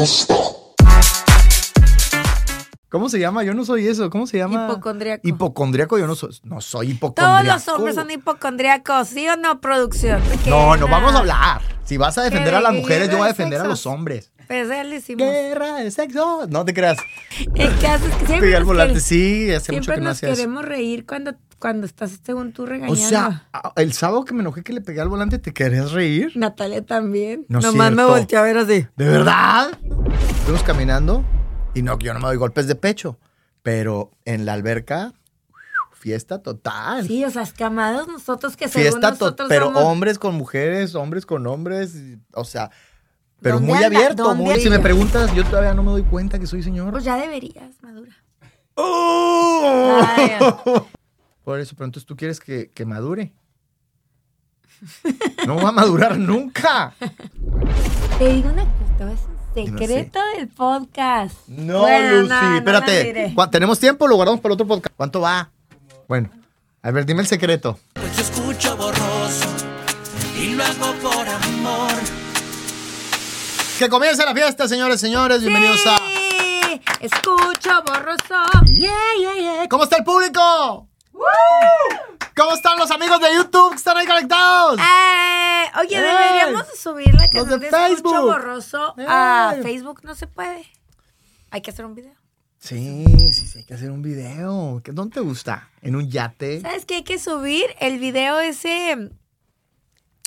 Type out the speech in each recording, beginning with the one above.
gusta. ¿Cómo se llama? Yo no soy eso. ¿Cómo se llama? Hipocondriaco. Hipocondriaco, yo no soy. No soy Todos hipocondriaco. los hombres son hipocondriacos, ¿sí o no, producción? No, no vamos a hablar. Si vas a defender a las mujeres, yo voy a defender a los hombres. Pues ya le hicimos. Guerra de sexo. No te creas. El caso es que siempre, Pegué al nos, volante. quere- Sí, hace mucho que no nos hacía eso. queremos reír cuando, cuando estás según tú regañando. O sea, el sábado que me enojé que le pegué al volante, ¿te querías reír? Natalia también. No Nomás me volteó a ver así. ¿De verdad? Fuimos caminando y no, yo no me doy golpes de pecho. Pero en la alberca, fiesta total. Sí, o sea, escamados nosotros que según fiesta total. nosotros Pero somos... hombres con mujeres, hombres con hombres. O sea, pero ¿Dónde muy anda? abierto. ¿Dónde Muy, si me preguntas, yo todavía no me doy cuenta que soy señor. Pues ya deberías, madura. ¡Oh! Ay. Por eso, pero entonces tú quieres que, que madure. No va a madurar nunca. Te digo una cosa, es un No secreto del podcast. No, Bueno, Lucy, no, espérate. diré. ¿Cuá- ¿Tenemos tiempo? Lo guardamos para el otro podcast. ¿Cuánto va? Bueno, a ver, dime el secreto. Pues yo escucho borroso y lo hago por amor. Que comience la fiesta, señores, señores. Bienvenidos a. Sí, escucho borroso. Yeah, yeah, yeah. ¿Cómo está el público? ¿Cómo están los amigos de YouTube que están ahí conectados? Eh, oye, deberíamos de subir la Los canción de de, Escucho Facebook. borroso a. Facebook. No se puede. Hay que hacer un video. Sí, sí, sí, hay que hacer un video. ¿Qué- ¿Dónde te gusta? ¿En un yate? ¿Sabes qué? Hay que subir el video ese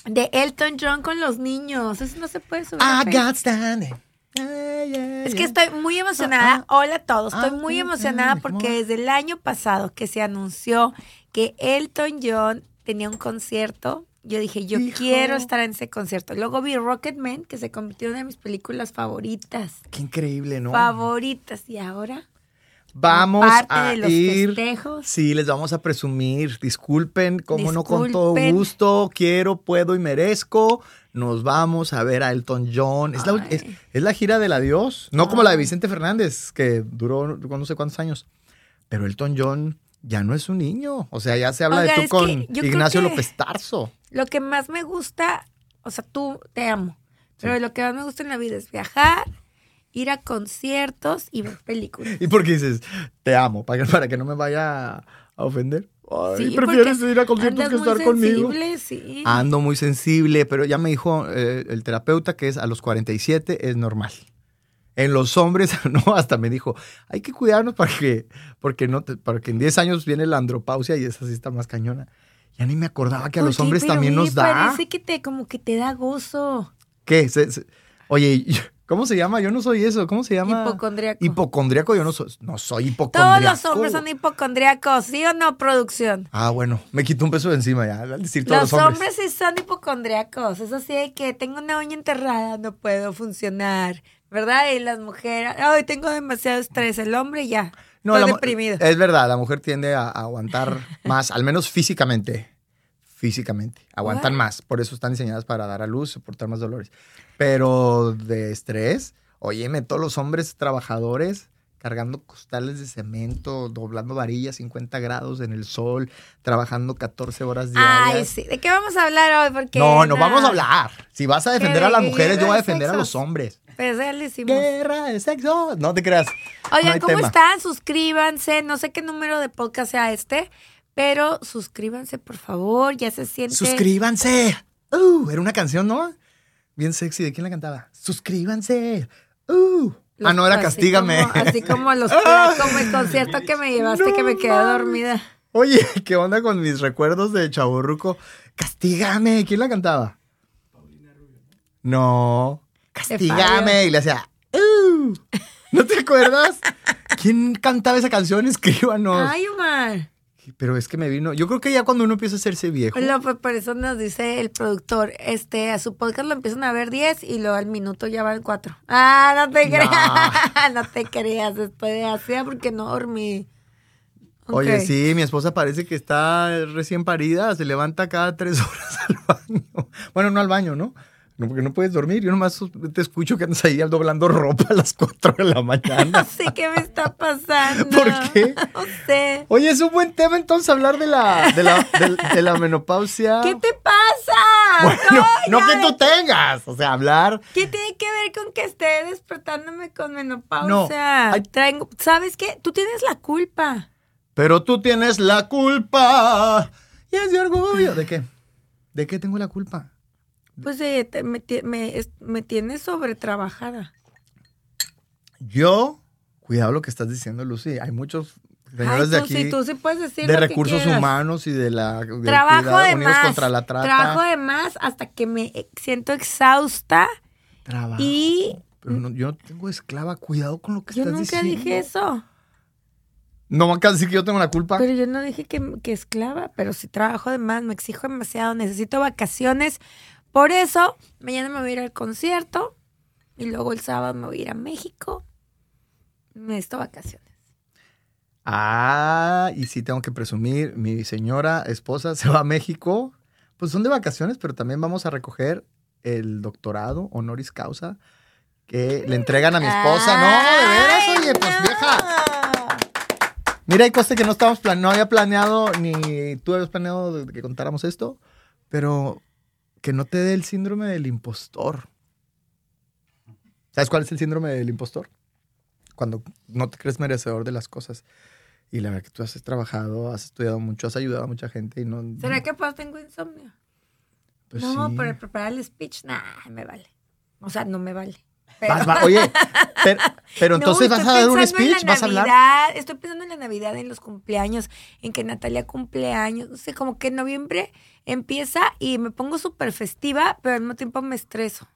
de Elton John con los niños. Eso no se puede subir. I got standing. Yeah, yeah, Es que estoy muy emocionada. Hola a todos. Estoy muy emocionada porque desde el año pasado que se anunció que Elton John tenía un concierto, yo dije, yo Hijo. quiero estar en ese concierto. Luego vi Rocketman, que se convirtió en una de mis películas favoritas. Qué increíble, ¿no? Favoritas. Y ahora, Vamos Parte a de los ir. festejos. Sí, les vamos a presumir. Disculpen, como no con todo gusto. Quiero, puedo y merezco. Nos vamos a ver a Elton John. Es la, es, es la gira del adiós. No como la de Vicente Fernández, que duró no sé cuántos años. Pero Elton John ya no es un niño. O sea, ya se habla de tú con Ignacio López Tarso. lo que más me gusta, o sea, tú te amo, pero lo que más me gusta en la vida es viajar, ir a conciertos y ver películas. ¿Y por qué dices, te amo? Para que, para que no me vaya a ofender. Ay, Sí, prefieres ir a conciertos que estar conmigo. sensible, sí. Ando muy sensible, pero ya me dijo eh, el terapeuta que es a los 47 es normal. En los hombres, no, hasta me dijo, hay que cuidarnos para que, porque no, te- para que en 10 años viene la andropausia y esa sí está más cañona. Ya ni me acordaba que a ¿Por los qué? hombres Pero también nos da. Parece que te, como que te da gozo. ¿Qué? Se- se- oye, ¿cómo se llama? Yo no soy eso. ¿Cómo se llama? Hipocondriaco. Hipocondriaco, yo no soy, no soy Todos hipocondriaco. los hombres son hipocondriacos, ¿sí o no, producción? Ah, bueno, me quito un peso de encima ya, al decir todos Los los, hombres. sí son hipocondriacos. Es así de que tengo una uña enterrada, no puedo funcionar. ¿Verdad? Y las mujeres, ay, tengo demasiado estrés. El hombre ya. No, estoy deprimido. Es verdad, la mujer tiende a, a aguantar más, al menos físicamente. Físicamente. Aguantan más. Por eso están diseñadas para dar a luz, soportar más dolores. Pero de estrés, óyeme, todos los hombres trabajadores cargando costales de cemento, doblando varillas 50 grados en el sol, trabajando 14 horas diarias. Ay, sí. ¿De qué vamos a hablar hoy? Porque No, no nada, vamos a hablar. Si vas a defender de a las mujeres, yo voy a de defender a los hombres. Pues. Guerra de sexo. No te creas. No Oigan, ¿cómo tema. están? Suscríbanse. No sé qué número de podcast sea este, pero suscríbanse, por favor. Ya se siente. Suscríbanse. Uh, era una canción, ¿no? Bien sexy. ¿De quién la cantaba? Suscríbanse. Uh. Los- ah, no, era así Castígame. Como, así como los como el concierto que me llevaste No que me quedé dormida. Oye, ¿qué onda con mis recuerdos de Chaburruco? Castígame. ¿Quién la cantaba? No. Castígame. Y le hacía. Uh. ¿No te acuerdas? ¿Quién cantaba esa canción? Escríbanos. Ay, Omar. Pero es que me vino. Yo creo que ya cuando uno empieza a hacerse viejo. Lo, pues, por eso nos dice el productor, este, a su podcast lo empiezan a ver 10 y luego al minuto ya van 4. Ah, no te No. creas, no te creas, después de así, porque no dormí. Oye, sí, mi esposa parece que está recién parida, se levanta cada tres horas al baño. Bueno, no al baño, ¿no? No, porque no puedes dormir. Yo nomás te escucho que andas ahí doblando ropa a las 4 de la No mañana. sé qué me está pasando. ¿Por qué? No sé. Oye, es un buen tema entonces hablar de la, de la, de, de la menopausia. ¿Qué te pasa? Bueno, no que tú tengas. O sea, hablar. ¿Qué tiene que ver con que esté despertándome con menopausia? No, hay- Traigo- ¿Sabes qué? Tú tienes la culpa. Pero tú tienes la culpa. Y es de orgullo. ¿De qué? ¿De qué tengo la culpa? Pues eh, te- me, me, me tienes sobretrabajada. Yo, cuidado lo que estás diciendo, Lucy. Hay muchos señores Ay, de aquí sí, tú sí puedes decir de lo recursos humanos y de la Trabajo de Unidos más. contra la trata. Trabajo de más hasta que me eh, siento exhausta Trabajo. y Pero no- yo no tengo esclava. Cuidado con lo que yo estás nunca diciendo. dije eso. No me acabas de decir que yo tengo la culpa. Pero yo no dije que, que esclava, pero si trabajo de más, me exijo demasiado, necesito vacaciones. Por eso, mañana me voy a ir al concierto y luego el sábado me voy a ir a México. Necesito vacaciones. Ah, y sí tengo que presumir, mi señora esposa se va a México. Pues son de vacaciones, pero también vamos a recoger el doctorado honoris causa que le entregan a mi esposa. no, de veras, oye, pues vieja. Mira, hay cosas que no estábamos plan no había planeado, ni tú habías planeado que contáramos esto, pero que no te dé el síndrome del impostor. ¿Sabes cuál es el síndrome del impostor? Cuando no te crees merecedor de las cosas. Y la verdad que tú has trabajado, has estudiado mucho, has ayudado a mucha gente y no... ¿Será que pues tengo insomnio? Pues no, sí. pero preparar el speech, nah, me vale. O sea, no me vale. Vas, va- oye, pero, pero No, entonces vas a dar un speech, vas a hablar. Navidad, Estoy pensando en la Navidad, en los cumpleaños, en que Natalia cumpleaños. No sé, como que en noviembre empieza y me pongo súper festiva, pero al mismo tiempo me estreso.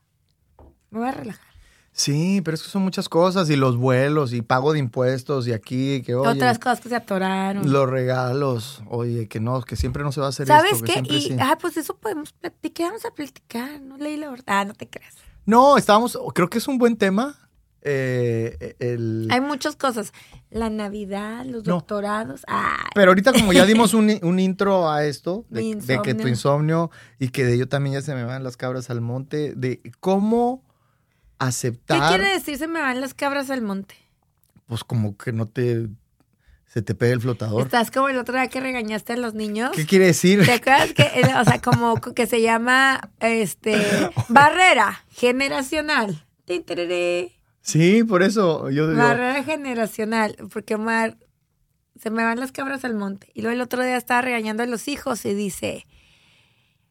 Me voy a relajar. Sí, pero es que son muchas cosas y los vuelos y pago de impuestos y aquí, que oye, Otras cosas que se atoraron. los regalos, oye, que no, que siempre no se va a hacer ¿Sabes esto. qué? Y, sí. ah, pues eso podemos platicar, vamos a platicar. No leí la verdad. Ah, no te creas. No, estábamos, creo que es un buen tema. eh, el, Hay muchas cosas. La Navidad, los No. doctorados. Ay, Pero ahorita como ya dimos un, un intro a esto, de, de que tu insomnio. y que de ello también ya se me van las cabras al monte, de cómo ¿Qué aceptar, quiere decir se me van las cabras al monte? pues como que no te, se te pegue el flotador. Estás como el otro día que regañaste a los niños. ¿Qué quiere decir? ¿Te acuerdas que, o sea, como que se llama, este, barrera generacional? Sí, por eso yo digo, Barrera generacional, porque Omar, se me van las cabras al monte. Y luego el otro día estaba regañando a los hijos y dice,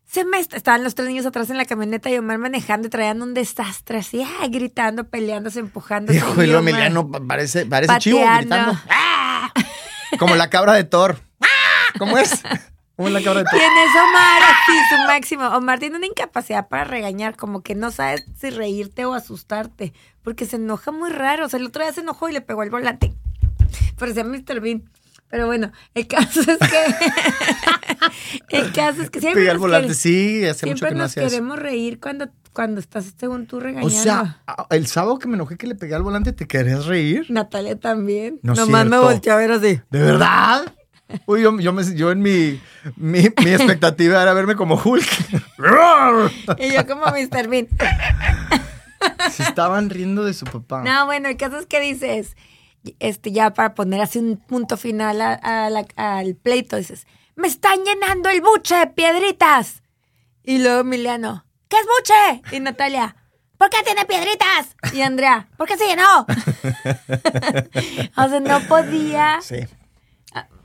se me est- estaban los tres niños atrás en la camioneta y Omar manejando y traían un desastre así, ah, gritando, peleándose, empujándose. hijo, y lo Emiliano pa- parece, parece chivo gritando. ¡Ah! Como la cabra de Thor. ¿Cómo es? Como la cabra de Thor. En eso Omar, así, su máximo. Omar tiene una incapacidad para regañar, como que no sabes si reírte o asustarte, porque se enoja muy raro. O sea, el otro día se enojó y le pegó el volante. Parecía Mr. Bean. Pero bueno, el caso es que. el caso es que siempre. Nos volante, quere- sí, hace mucho que no nos eso. queremos reír cuando, cuando estás, según tú, regañando. O sea, el sábado que me enojé que le pegué al volante, ¿te querías reír? Natalia también. No Nomás me cierto. volteó a ver así. ¿De verdad? Uy, yo, yo, me- yo en mi, mi, mi expectativa era verme como Hulk. Y yo como Mr. Bean. Se estaban riendo de su papá. No, bueno, el caso es que dices, este, ya para poner así un punto final a- a la- al pleito, dices, me están llenando el buche de piedritas. Y luego Emiliano, ¿qué es buche? Y Natalia, ¿por qué tiene piedritas? Y Andrea, ¿por qué se llenó? o sea, no podía, Sí.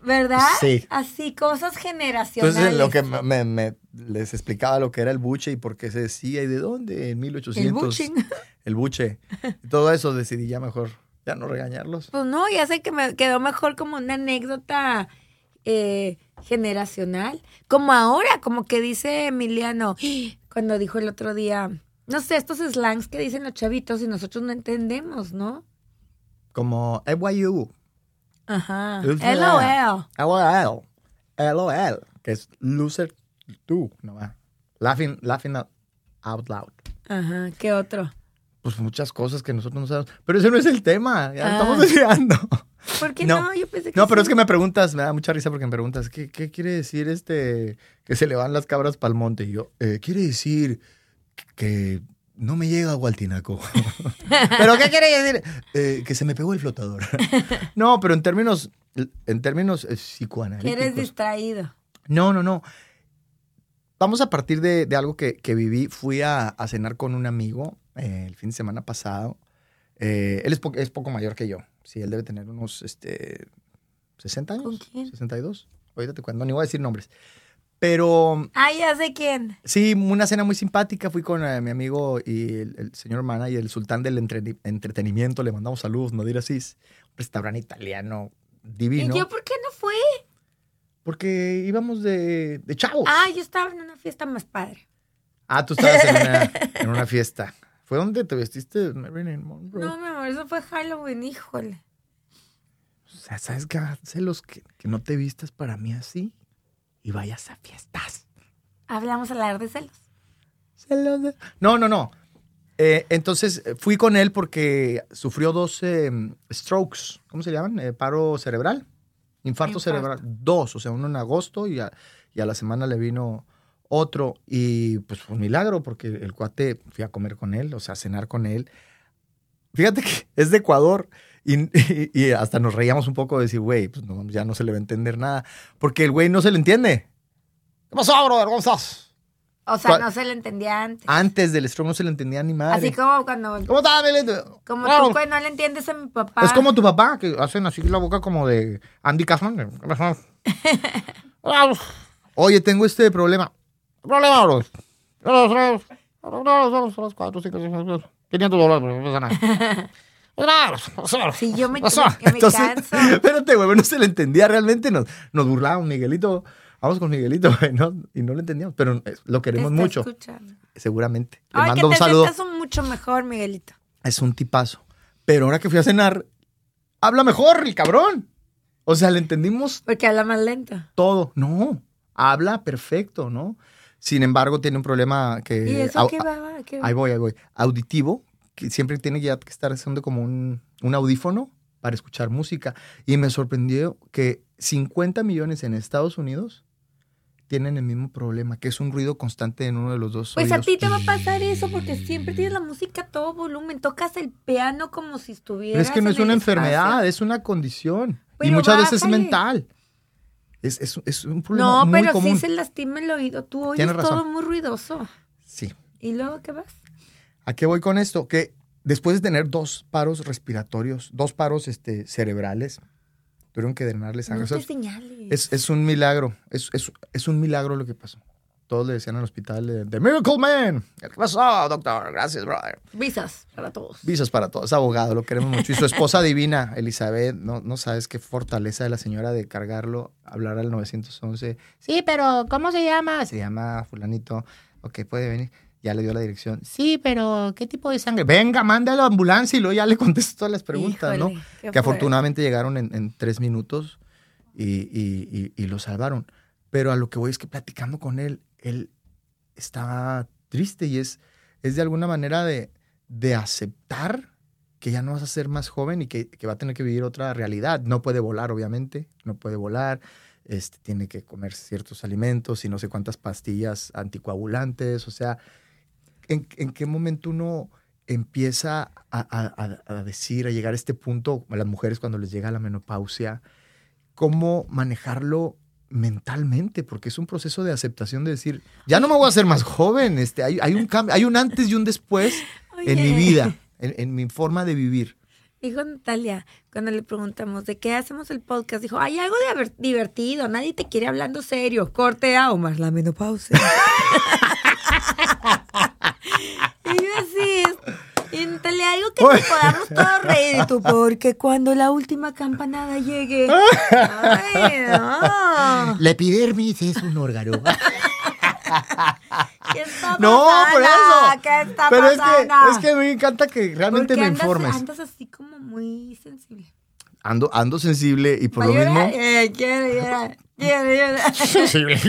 ¿verdad? Sí. Así, cosas generacionales. Entonces, lo que me, les explicaba lo que era el buche y por qué se decía y de dónde en 1800. El buching. El buche. Todo eso decidí ya mejor, ya no regañarlos. Pues no, ya sé que me quedó mejor como una anécdota eh, generacional. Como ahora, como que dice Emiliano, cuando dijo el otro día, no sé, estos slangs que dicen los chavitos y nosotros no entendemos, ¿no? Como FYU. Ajá. LOL. LOL. LOL. Que es loser tú. No va. Laughing, laughing out- out loud. Ajá, ¿qué otro? Pues muchas cosas que nosotros no sabemos. Pero ese no es el tema. Ya Ah. estamos desviando. ¿Por qué No. no? Yo pensé que No, pero es que me preguntas, me da mucha risa porque me preguntas, ¿qué, qué quiere decir este que se le van las cabras pa'l monte? Y yo, eh, quiere decir que no me llega Gualtinaco. ¿Pero qué quiere decir? Eh, que se me pegó el flotador. no, pero en términos, en términos eh, Que psicoanalíticos. eres distraído. No, no, no. vamos a partir de, de algo que, que viví. Fui a, a cenar con un amigo eh, el fin de semana pasado. Él es, po- es poco mayor que yo. Sí, él debe tener unos este, 60 años. ¿Con quién? 62. Ahorita te cuento, ni voy a decir nombres. Pero Ah, ya sé quién. sí, una cena muy simpática. Fui con eh, mi amigo y el, el señor Mana y el sultán del entre- entretenimiento. Le mandamos saludos, Nadir Asís. Un restaurante italiano divino. ¿Y yo por qué no fui? Porque íbamos de, de chavos. Ah, yo estaba en una fiesta más padre. Ah, tú estabas en una, en una fiesta. ¿Fue donde te vestiste Marilyn Monroe? No, mi amor, eso fue Halloween, híjole. O sea, ¿sabes qué? Celos que, que no te vistas para mí así y vayas a fiestas. Hablamos a hablar de celos. Celos de- No, no, no. Eh, entonces eh, fui con él porque sufrió dos eh, strokes. ¿Cómo se llaman? Eh, paro cerebral. Infarto, Infarto. cerebral. Dos. O sea, uno en agosto y a, y a la semana le vino otro. Y pues fue un milagro porque el cuate fui a comer con él, o sea, a cenar con él. Fíjate que es de Ecuador y, y- y hasta nos reíamos un poco de decir, güey, pues no, ya no se le va a entender nada. Porque el güey no se le entiende. ¿Qué pasó, brother? ¿Cómo estás? O sea, no se le entendía antes. Antes del stroke no se le entendía ni madre. Así como cuando, ¿Cómo estás, como Claro. tú cuando no le entiendes a mi papá. Es como tu papá, que hacen así la boca como de Andy Kaufman. Oye, tengo este problema. ¿Qué problema, bro? Cuatro, cinco, seis, siete, 500 dólares, pero no pasa nada. Sí, yo me, me canso. espérate, güey, no se le entendía realmente. Nos, nos burlábamos, Miguelito. Vamos con Miguelito, güey, ¿no? Y no lo entendíamos, pero eh, lo queremos está mucho, escuchando. seguramente. Le Ay, mando que un te saludo. un mucho mejor, Miguelito. Es un tipazo. Pero ahora que fui a cenar, habla mejor el cabrón. O sea, le entendimos Porque habla más lento. todo. No, habla perfecto, ¿no? Sin embargo, tiene un problema que... ¿Y eso qué va? ¿Qué va? Ahí voy, ahí voy. Auditivo, que siempre tiene ya que estar haciendo como un, un audífono para escuchar música. Y me sorprendió que 50 millones en Estados Unidos tienen el mismo problema, que es un ruido constante en uno de los dos Pues a ti te va a pasar eso porque siempre tienes la música a todo volumen. Tocas el piano como si estuvieras. Pero es que no en es una enfermedad, espacio. es una condición. y muchas veces es mental. Es, es- es un problema No, muy pero sí se lastima el oído. Tú oyes Tienes razón. todo muy ruidoso. Sí. ¿Y luego qué vas? ¿A qué voy con esto? Que después de tener dos paros respiratorios, dos paros este, cerebrales, tuvieron que drenarle sangre. No te señales. es, es un milagro. Es, es- es un milagro lo que pasó. Todos le decían al hospital, The Miracle Man. ¿Qué pasó, doctor? Gracias, brother. Visas para todos. Visas para todos. Es abogado, lo queremos mucho. Y su esposa divina, Elizabeth, no, no sabes qué fortaleza de la señora de cargarlo, hablar al 911. Sí, pero ¿cómo se llama? Se llama fulanito. Ok, puede venir. Ya le dio la dirección. Sí, pero ¿qué tipo de sangre? Venga, manda a la ambulancia y luego ya le contestó todas las preguntas, Híjole, ¿no? Que afortunadamente llegaron en, en tres minutos y, y- y- y lo salvaron. Pero a lo que voy es que platicando con él, él está triste y es, es de alguna manera de, de aceptar que ya no vas a ser más joven y que, que va a tener que vivir otra realidad. No puede volar, obviamente, no puede volar, este, tiene que comer ciertos alimentos y no sé cuántas pastillas anticoagulantes, o sea, ¿en, en qué momento uno empieza a, a- a- decir, a llegar a este punto, a las mujeres cuando les llega la menopausia, cómo manejarlo mentalmente, porque es un proceso de aceptación de decir, ya no me voy a hacer más joven, este, hay, hay un cambio, hay un antes y un después en mi vida, en, en mi forma de vivir. Dijo Natalia, cuando le preguntamos de qué hacemos el podcast, dijo, hay algo de divertido, nadie te quiere hablando serio. Corte a Omar, la menopausia. y yo así, y Natalia, algo que nos podamos todos reír. Y tú, porque cuando la última campanada llegue. Ay, no. La epidermis es un órgano. ¿Qué está No, por pasando? eso. ¿Qué está Pero es que, es que me encanta que realmente Porque me andas- informes. Andas así como muy sensible. Ando, ando sensible y por Va lo mismo... eh, quiere llorar, quiere llorar. sensible.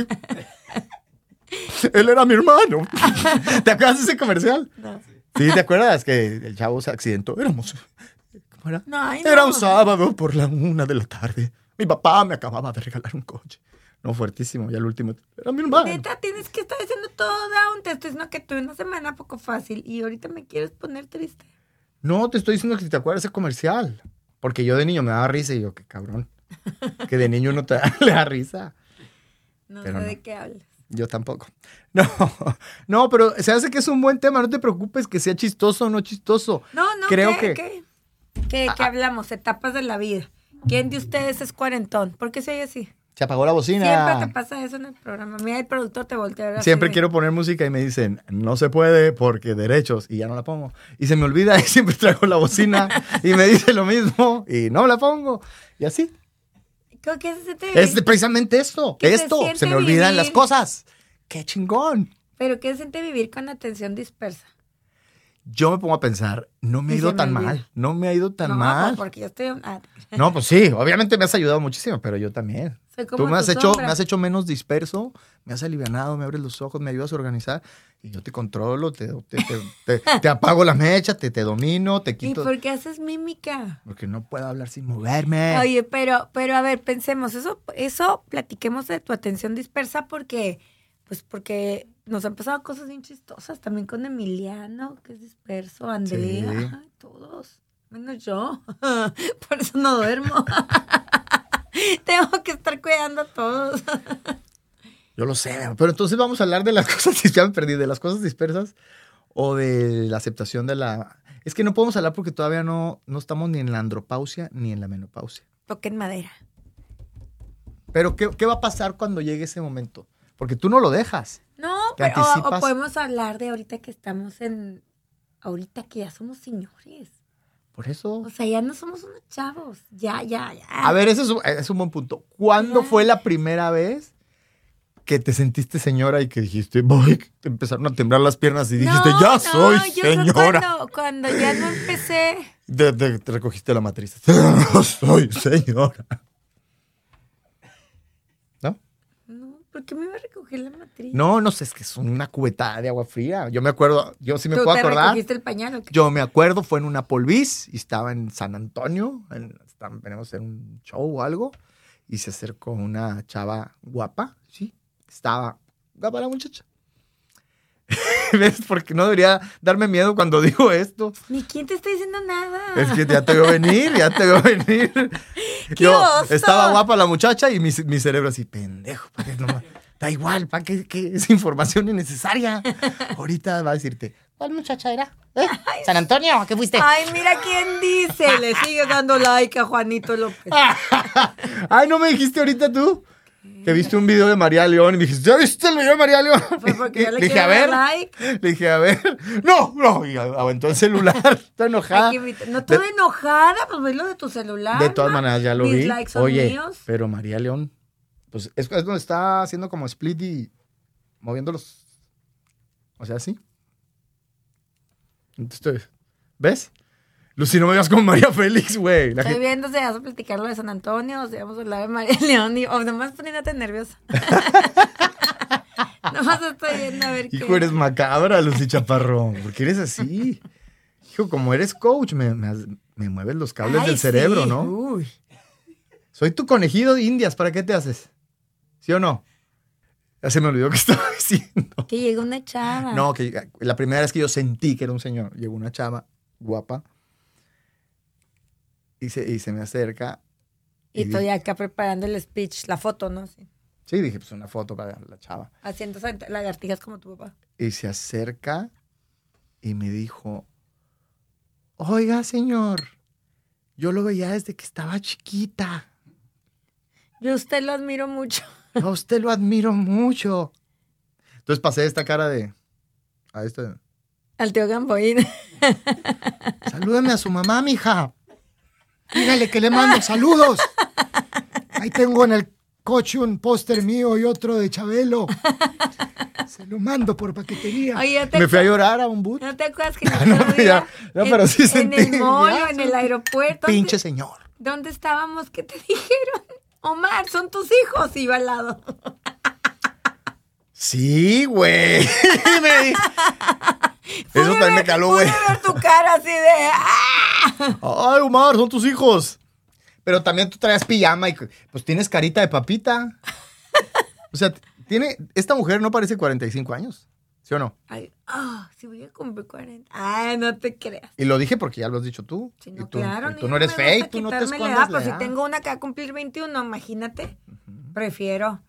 Él era mi hermano. ¿Te acuerdas de ese comercial? No. Sí, ¿te acuerdas que el chavo se accidentó? Éramos... ¿Cómo era? No, ay, no. Era un sábado por la una de la tarde. Mi papá me acababa de regalar un coche. No, fuertísimo. Y al último, era mi hermano. Neta, tienes que estar haciendo todo down. Te estoy diciendo que tuve una semana poco fácil y ahorita me quieres poner triste. No, te estoy diciendo que si te acuerdas ese comercial. Porque yo de niño me daba risa y yo, qué cabrón. Que de niño no te da, le da risa. No Pero sé no. de qué hablas. Yo tampoco. No, no, pero se hace que es un buen tema. No te preocupes que sea chistoso o no chistoso. No, no, Creo ¿qué, que- qué? ¿Qué- qué hablamos? Etapas de la vida. ¿Quién de ustedes es cuarentón? ¿Por qué se oye así? Se apagó la bocina. Siempre te pasa eso en el programa. Mira, el productor te voltea a ver así Siempre quiero poner música y me dicen, no se puede porque derechos, y ya no la pongo. Y se me olvida y siempre traigo la bocina y me dice lo mismo y no la pongo. Y así. ¿Cómo que se siente Es precisamente esto. ¿Qué se Esto. Se, siente me olvidan vivir? las cosas. ¡Qué chingón! Pero ¿qué se siente vivir con atención dispersa? Yo me pongo a pensar, no me ha ido se me tan mal. No me ha ido tan no, mal. pues, porque yo estoy... ah, No, pues sí, obviamente me has ayudado muchísimo, pero yo también. soy como Tú me has, hecho, me has hecho menos disperso, me has alivianado, me abres los ojos, me ayudas a organizar yo te controlo, te, te, te- apago la mecha, te, te domino, te ¿Y quito. por qué haces mímica? Porque no puedo hablar sin moverme. Oye, pero, pero a ver, pensemos, eso, eso platiquemos de tu atención dispersa porque, pues porque nos han pasado cosas bien chistosas, también con Emiliano, que es disperso, Andrea, Sí. ay, todos, menos yo, por eso no duermo. Tengo que estar cuidando a todos. Yo lo sé, pero entonces vamos a hablar de las cosas, ya me perdí, de las cosas dispersas o de la aceptación de la... Es que no podemos hablar porque todavía no, no estamos ni en la andropausia ni en la menopausia. Toquen madera. Pero ¿qué, qué va a pasar cuando llegue ese momento? Porque tú no lo dejas. No, ¿Te pero, o- podemos hablar de ahorita que estamos en, ahorita que ya somos señores. Por eso... O sea, ya no somos unos chavos. Ya, ya, ya. A ver, ese es un, es un buen punto. ¿Cuándo Ya. fue la primera vez que te sentiste señora y que dijiste, voy, te empezaron a temblar las piernas y dijiste, No, ya no, soy yo señora? Cuando, cuando ya no empecé. Te, te- te recogiste la matriz. Ya soy señora. ¿No? No, ¿por qué me iba a recoger la matriz? No, no sé, es que es una cubetada de agua fría. Yo me acuerdo, yo sí me ¿Tú puedo te acordar. recogiste el pañal o qué? Yo me acuerdo, fue en una polvis y estaba en San Antonio, en, estábamos- en un show o algo, y se acercó una chava guapa, sí, estaba guapa la muchacha. ¿Ves? Porque no debería darme miedo cuando digo esto. Ni quién te está diciendo nada. Es que ya te veo venir, ya te veo venir. ¡Qué Yo, oso! estaba guapa la muchacha y mi, mi cerebro así, pendejo, ¿para qué no? Da igual, ¿para qué, qué es información innecesaria? Ahorita va a decirte, ¿cuál muchacha era? ¿Eh? ¿San Antonio? ¿A qué fuiste? Ay, mira quién dice. Le sigue dando like a Juanito López. Ay, ¿no me dijiste ahorita tú? Que viste un video de María León y me dijiste, ¿ya viste el video de María León? Pues porque yo le dije, quiero a ver. like. Le dije, a ver. No, no. Y aventó el celular. Está enojada. No estoy enojada, pues velo de tu celular. De todas ma. maneras, ya lo Mis vi. likes son Oye, míos. pero María León, pues es, es donde está haciendo como split y moviendo los. O sea, sí. Entonces, ¿ves? Lucy, no me veas como María Félix, güey. Estoy gente- viendo si vas a platicar lo de San Antonio, o si vamos a hablar de María León, y, o nomás poniéndote nerviosa. nomás estoy viendo a ver qué. Hijo, eres macabra, Lucy Chaparrón. ¿Por qué eres así? Hijo, como eres coach, me, me, me mueves los cables Ay, del cerebro, sí. ¿no? Uy. Soy tu conejillo de indias, ¿para qué te haces? ¿Sí o no? Ya se me olvidó que estaba diciendo. Que llega una chava. No, que la primera vez que yo sentí que era un señor, llegó una chava guapa y se, y se me acerca. Y y estoy acá preparando el speech, la foto, ¿no? Sí. Sí, dije, pues una foto para la chava. Haciendo lagartijas como tu papá. Y se acerca y me dijo, oiga, señor, yo lo veía desde que estaba chiquita. Yo a usted lo admiro mucho. A usted lo admiro mucho. Entonces pasé esta cara de... A este, Al tío Gamboín. Salúdeme a su mamá, mija. Dígale que le mando saludos. Ahí tengo en el coche un póster mío y otro de Chabelo. Se lo mando por paquetería. Oye, ¿ya te Me fui a llorar a un boot. ¿No te acuerdas que No, otro ya, día no, en- pero sí en sentí, el mall ya en el aeropuerto? Pinche señor. ¿Dónde estábamos? ¿Qué te dijeron? Omar, son tus hijos. Iba al lado. Sí, güey. Eso también me caló, güey. ver tu cara así de... ¡ah! Ay, Omar, son tus hijos. Pero también tú traes pijama y pues tienes carita de papita. O sea, tiene. Esta mujer no parece 45 años. ¿Sí o no? Ay, ah, si voy a cumplir 40. Ay, no te creas. Y lo dije porque ya lo has dicho tú. Si y tú, claro. y tú no eres fake, tú no te quitarme la escondes edad, Pues si tengo una que va a cumplir 21, imagínate. Prefiero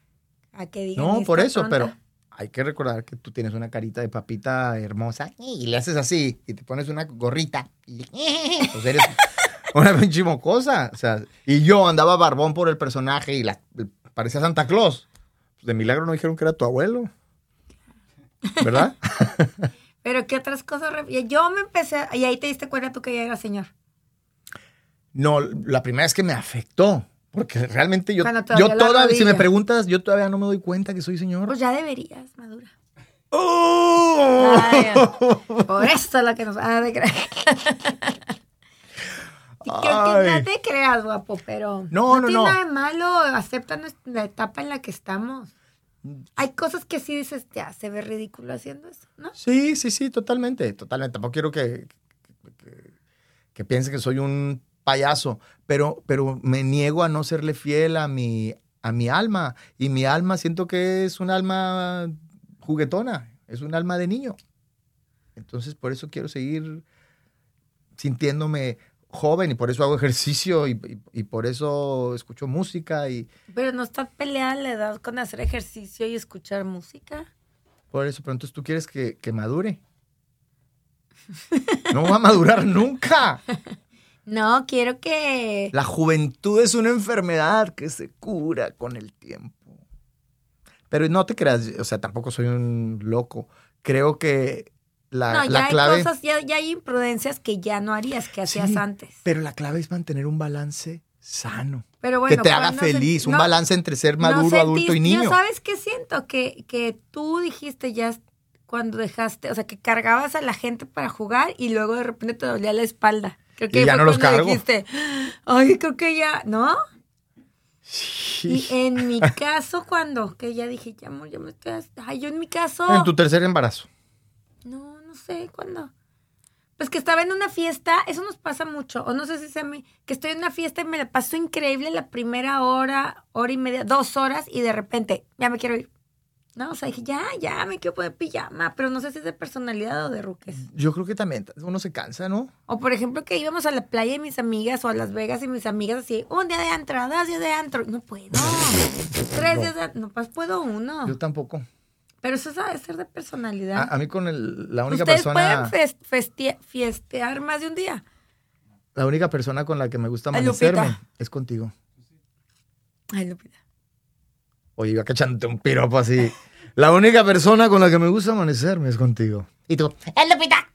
a que digan. No, "Ni por eso, tonta". pero, hay que recordar que tú tienes una carita de papita hermosa y le haces así y te pones una gorrita y pues eres una pinche mocosa. O sea, y yo andaba barbón por el personaje y la, parecía Santa Claus. Pues de milagro no dijeron que era tu abuelo. ¿Verdad? Pero ¿qué otras cosas? Yo me empecé, y ahí te diste cuenta tú que ya era señor. No, la primera vez que me afectó. Porque realmente yo, Cuando todavía yo la todavía, si me preguntas, yo todavía no me doy cuenta que soy señor. Pues ya deberías, madura. ¡Oh! Ay, por eso es lo que nos va a de creer. Y Creo que Ay. no te creas, guapo, pero No, no, tiene no. nada de malo. Acepta la etapa en la que estamos. Hay cosas que sí dices, ya se ve ridículo haciendo eso, ¿no? Sí, sí, sí, totalmente, totalmente. Tampoco quiero que, que, que piense que soy un payaso, pero, pero me niego a no serle fiel a mi, a mi alma. Y mi alma siento que es un alma juguetona, es un alma de niño. Entonces, por eso quiero seguir sintiéndome joven y por eso hago ejercicio y, y- y por eso escucho música y Pero no está peleada la edad con hacer ejercicio y escuchar música. por eso, pero entonces tú quieres que, que madure. No va a madurar nunca. No, quiero que... La juventud es una enfermedad que se cura con el tiempo. Pero no te creas, o sea, tampoco soy un loco. Creo que la, no, ya la hay clave. cosas, ya, ya hay imprudencias que ya no harías, que hacías Sí, antes. Pero la clave es mantener un balance sano. Pero bueno, que te haga ¿cuándo sen- feliz, un no- balance entre ser maduro, adulto y niño. Yo sabes qué siento, que, que tú dijiste ya cuando dejaste, o sea, que cargabas a la gente para jugar y luego de repente te dolía la espalda. Creo que Y ya no los cargo. dijiste, ay, creo que ya, ¿no? Sí. Y en mi caso, cuando, que ya dije, ya, amor, ya me estoy, ay, yo en mi caso, En tu tercer embarazo. no, no sé, ¿cuándo? Pues que estaba en una fiesta, eso nos pasa mucho, o no sé si sea a mí, que estoy en una fiesta y me la paso increíble la primera hora, hora y media, dos horas, y de repente, ya me quiero ir. No, o sea, dije, ya, ya, me quiero poner pijama, pero no sé si es de personalidad o de ruques. Yo creo que también uno se cansa, ¿no? O por ejemplo, que íbamos a la playa y mis amigas, o a Las Vegas y mis amigas así, un día de antro, dos días de antro. No puedo. Tres días de antro. No, pues puedo uno. Yo tampoco. Pero eso debe ser de personalidad. A, a mí con el- la única Ustedes persona. pueden fes- festie- fiestear más de un día. La única persona con la que me gusta Ay, amanecerme es contigo. Ay, Lupita. Oye, iba cachándote un piropo así. La única persona con la que me gusta amanecerme es contigo. Y tú, ¡Es Lupita!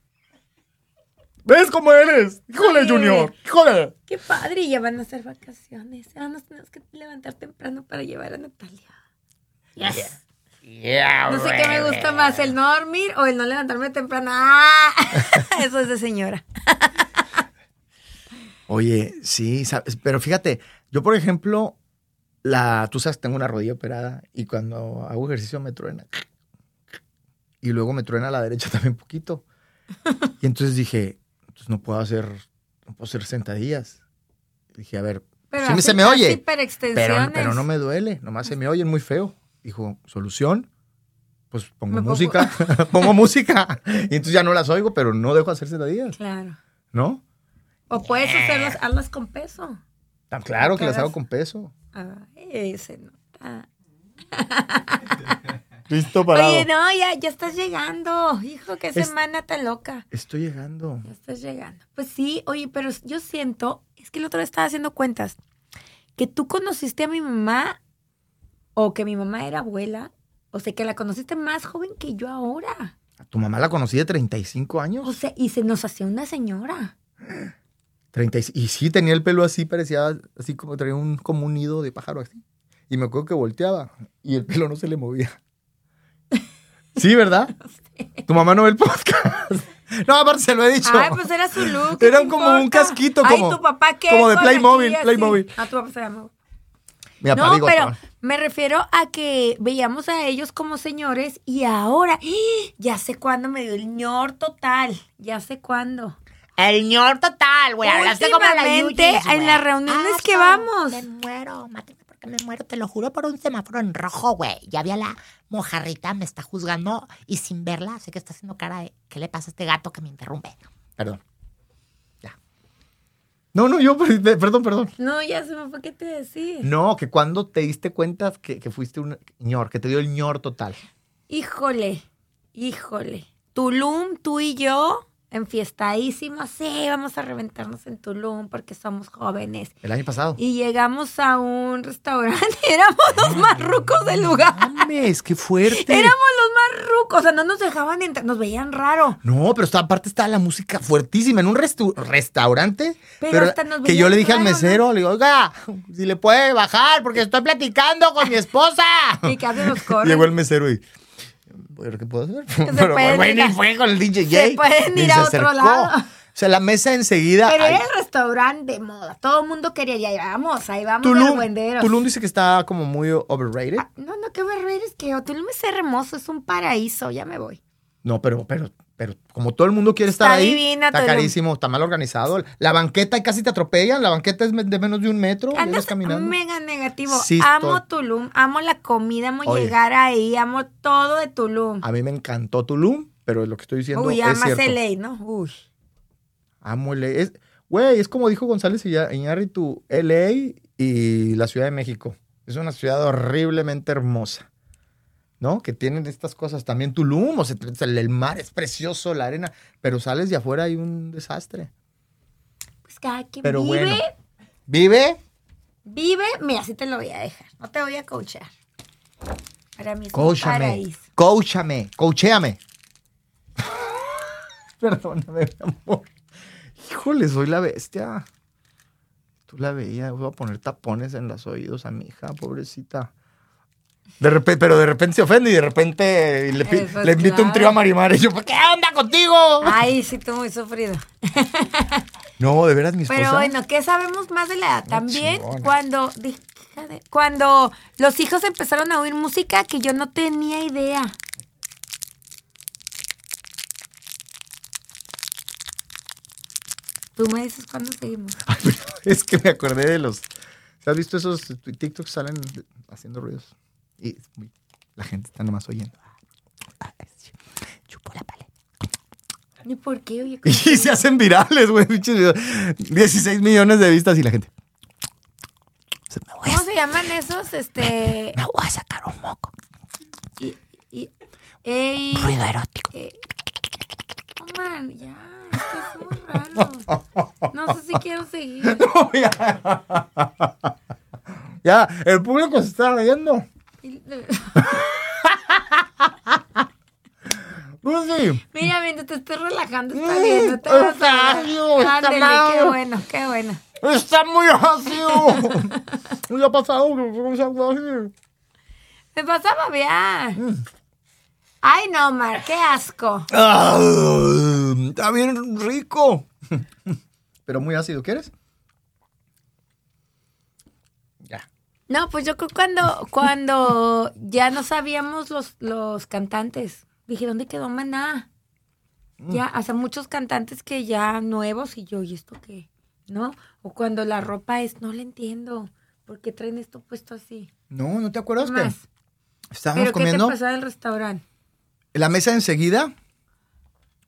¿ves cómo eres? Híjole, Oye. Junior. Híjole. Qué padre, ya van a ser vacaciones. Ahora nos tenemos que levantar temprano para llevar a Natalia. Yes. No sé qué me gusta más, el no dormir o el no levantarme temprano. ¡Ah! Eso es de señora. Oye, sí, sabes, pero fíjate, yo por ejemplo, la, tú sabes, tengo una rodilla operada y cuando hago ejercicio me truena. Y luego me truena a la derecha también un poquito. Y entonces dije, pues no puedo hacer, no puedo hacer sentadillas. Dije, a ver, Pero sí así- se me oye, pero, pero no me duele, nomás se me oye muy feo. Dijo, solución, pues pongo Me pongo- música, pongo música. Y entonces ya no las oigo, pero no dejo de hacer sentadillas, Claro. ¿no? O puedes hacerlas, hazlas con peso. Tan claro que las hago con peso. Ay, se nota. Listo Oye, no, ya, ya estás llegando. Hijo, qué Es- semana tan loca. Estoy llegando. Ya estás llegando. Pues sí, oye, pero yo siento, es que el otro día estaba haciendo cuentas, que tú conociste a mi mamá o que mi mamá era abuela, o sea, que la conociste más joven que yo ahora. A tu mamá la conocí de 35 años. O sea, y se nos hacía una señora. 35. Y sí, tenía el pelo así, parecía así como traía un, como un nido de pájaro así. Y me acuerdo que volteaba y el pelo no se le movía. Sí, ¿verdad? Tu mamá no ve el podcast. No, aparte se lo he dicho. Ay, pues era su look. Era ¿qué te como un casquito, Ay, como- tu papá qué. como de Playmobil. Playmobil. Ah, tu papá se llama. Mi No, digo, pero me refiero a que veíamos a ellos como señores y ahora, ¡ih! ya sé cuándo me dio el ñor total, ya sé cuándo. El ñor total, güey. Hablaste como la Últimamente, Yuyis, en las reuniones Ah, que vamos. Me muero, mátame porque me muero. Te lo juro por un semáforo en rojo, güey. Ya vi a la mojarrita, me está juzgando y sin verla, sé que está haciendo cara de ¿qué le pasa a este gato que me interrumpe? Perdón. Ya. No, no, yo, perdón, perdón. No, ya se me fue qué te decir. No, que cuando te diste cuenta que, que fuiste un ñor, que te dio el ñor total. Híjole, híjole. Tulum, tú y yo, enfiestadísimos. Sí, vamos a reventarnos en Tulum porque somos jóvenes. El año pasado. Y llegamos a un restaurante éramos los más rucos del lugar. Mames, qué fuerte. Éramos los más rucos. O sea, no nos dejaban entrar, nos veían raro. No, pero está, aparte está la música fuertísima en un restaurante. Pero hasta nos que yo le dije al mesero, le digo, oiga, si le puede bajar porque estoy platicando con mi esposa. Y casi nos corren. Llegó el mesero y. "Bueno, ¿Qué puedo hacer? Pero bueno, y fue con el DJ se pueden ir a otro lado. O sea, la mesa enseguida. Pero era el restaurante de moda. Todo el mundo quería. Y ahí vamos, ahí vamos Tulum, buenderos. Tulum dice que está como muy overrated. Ah, no, no, qué barrer es que Tulum es hermoso, es un paraíso. Ya me voy. No, pero, pero, pero como todo el mundo quiere estar Está ahí, divina, está carísimo, está mal organizado. La banqueta casi te atropellan, la banqueta es de menos de un metro, Andas caminando. mega negativo. Sí, amo estoy- Tulum, amo la comida, amo Oye. llegar ahí, amo todo de Tulum. A mí me encantó Tulum, pero lo que estoy diciendo Uy, es amas cierto. LA, ¿no? Uy. Amo LA. Es, güey, es como dijo González Iñárritu, LA y la Ciudad de México. Es una ciudad horriblemente hermosa. ¿No? Que tienen estas cosas. También Tulum, o sea, el mar es precioso, la arena, pero sales de afuera hay un desastre. Pues cada quien Pero vive, bueno. ¿Vive? vive. Mira, así te lo voy a dejar. No te voy a coachar. Para mí es un Cóchame. paraíso. Cóchame. Coachéame. Perdóname, mi amor. Híjole, soy la bestia. Tú la veías, voy a poner tapones en los oídos a mi hija, pobrecita. De repente, pero de repente se ofende y de repente le, le invito un trío a Marimar y yo, ¿qué onda contigo? Ay, sí, tú muy sufrido. No, de veras, mi esposa. Pero bueno, ¿qué sabemos más de la edad? También cuando, cuando los hijos empezaron a oír música que yo no tenía idea. Tú me dices cuándo seguimos. Ay, pero es que me acordé de los. ¿Has visto esos TikToks que salen haciendo ruidos? Y la gente está nomás oyendo. Chupo la paleta. ¿Ni por qué? Oye, Y se hacen virales, güey. pinches videos. 16 millones de vistas y la gente. Se me voy, a, ¿Cómo se llaman esos? Este. me voy a sacar un moco. Y, y, ey, Ruido erótico. eh, Omar, ya. Esto es muy raro. No sé si quiero seguir. Ya, el público se está riendo. Y- Lucy. Mira, mientras te estoy relajando, está bien. No te vas está a ácido, está Ándele, qué bueno, qué bueno. Está muy ácido. ¿Qué ha pasado? Me vas a babear. Ay, no, Mar, qué asco. Ah, está bien rico. Pero muy ácido, ¿quieres? No, pues yo creo cuando, cuando ya no sabíamos los, los cantantes. Dije, ¿dónde quedó Maná? Ya, hasta muchos cantantes que ya nuevos y yo, ¿y esto qué? ¿No? O cuando la ropa es, no le entiendo. ¿Por qué traen esto puesto así? No, ¿no te acuerdas ¿Qué que más? estábamos ¿Pero qué te comiendo? pasaba en el restaurante? En la mesa enseguida,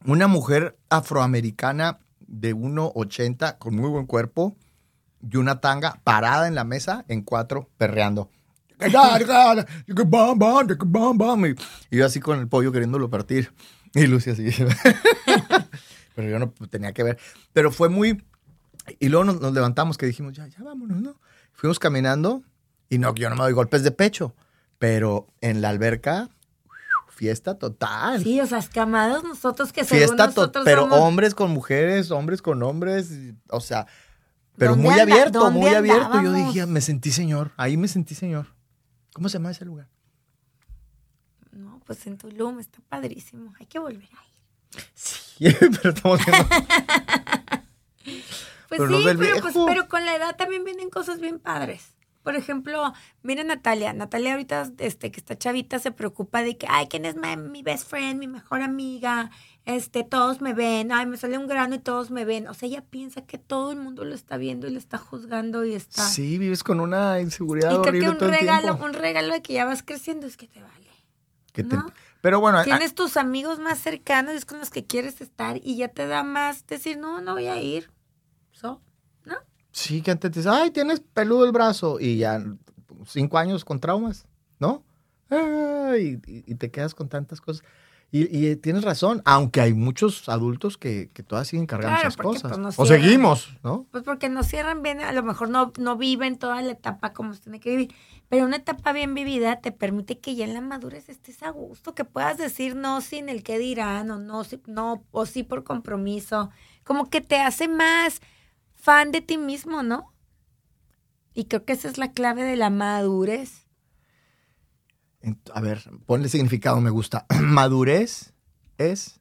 una mujer afroamericana de 1,80 con muy buen cuerpo y una tanga parada en la mesa en cuatro perreando. Y yo así con el pollo queriéndolo partir. Y Lucy así. Pero yo no tenía que ver. Pero fue muy... Y luego nos, nos levantamos que dijimos, ya, ya vámonos, ¿no? Fuimos caminando y no, yo no me doy golpes de pecho. Pero en la alberca, fiesta total. Sí, o sea, escamados nosotros que según fiesta total. nosotros Pero somos- hombres con mujeres, hombres con hombres. O sea, pero ¿Dónde muy anda- abierto, muy abierto. Yo dije, me sentí señor. Ahí me sentí señor. ¿Cómo se llama ese lugar? No, pues en Tulum está padrísimo. Hay que volver ahí. Sí, pero estamos viendo- Pues Pero sí, pero, pues, pero con la edad también vienen cosas bien padres. Por ejemplo, mira Natalia. Natalia ahorita, este, que está chavita, se preocupa de que, ay, ¿quién es mi best friend, mi mejor amiga? Este, todos me ven. Ay, me sale un grano y todos me ven. O sea, ella piensa que todo el mundo lo está viendo y le está juzgando y está... Sí, vives con una inseguridad y creo horrible que un todo regalo, un regalo de que ya vas creciendo es que te vale. Que te- ¿no? Pero bueno, a- Tienes tus amigos más cercanos, es con los que quieres estar y ya te da más decir, no, no voy a ir. So, ¿no? sí que antes te dices, ay, tienes peludo el brazo. Y ya cinco años con traumas, ¿no? y te quedas con tantas cosas. Y, y tienes razón, aunque hay muchos adultos que, que todavía siguen cargando Claro, esas porque, cosas. pues, nos o cierran. seguimos, ¿no? Pues porque nos cierran bien, a lo mejor no, no viven toda la etapa como se tiene que vivir, pero una etapa bien vivida te permite que ya en la madurez estés a gusto, que puedas decir no sin el que dirán o no, si- no o sí por compromiso, como que te hace más fan de ti mismo, ¿no? Y creo que esa es la clave de la madurez. A ver, ponle significado, me gusta. Madurez es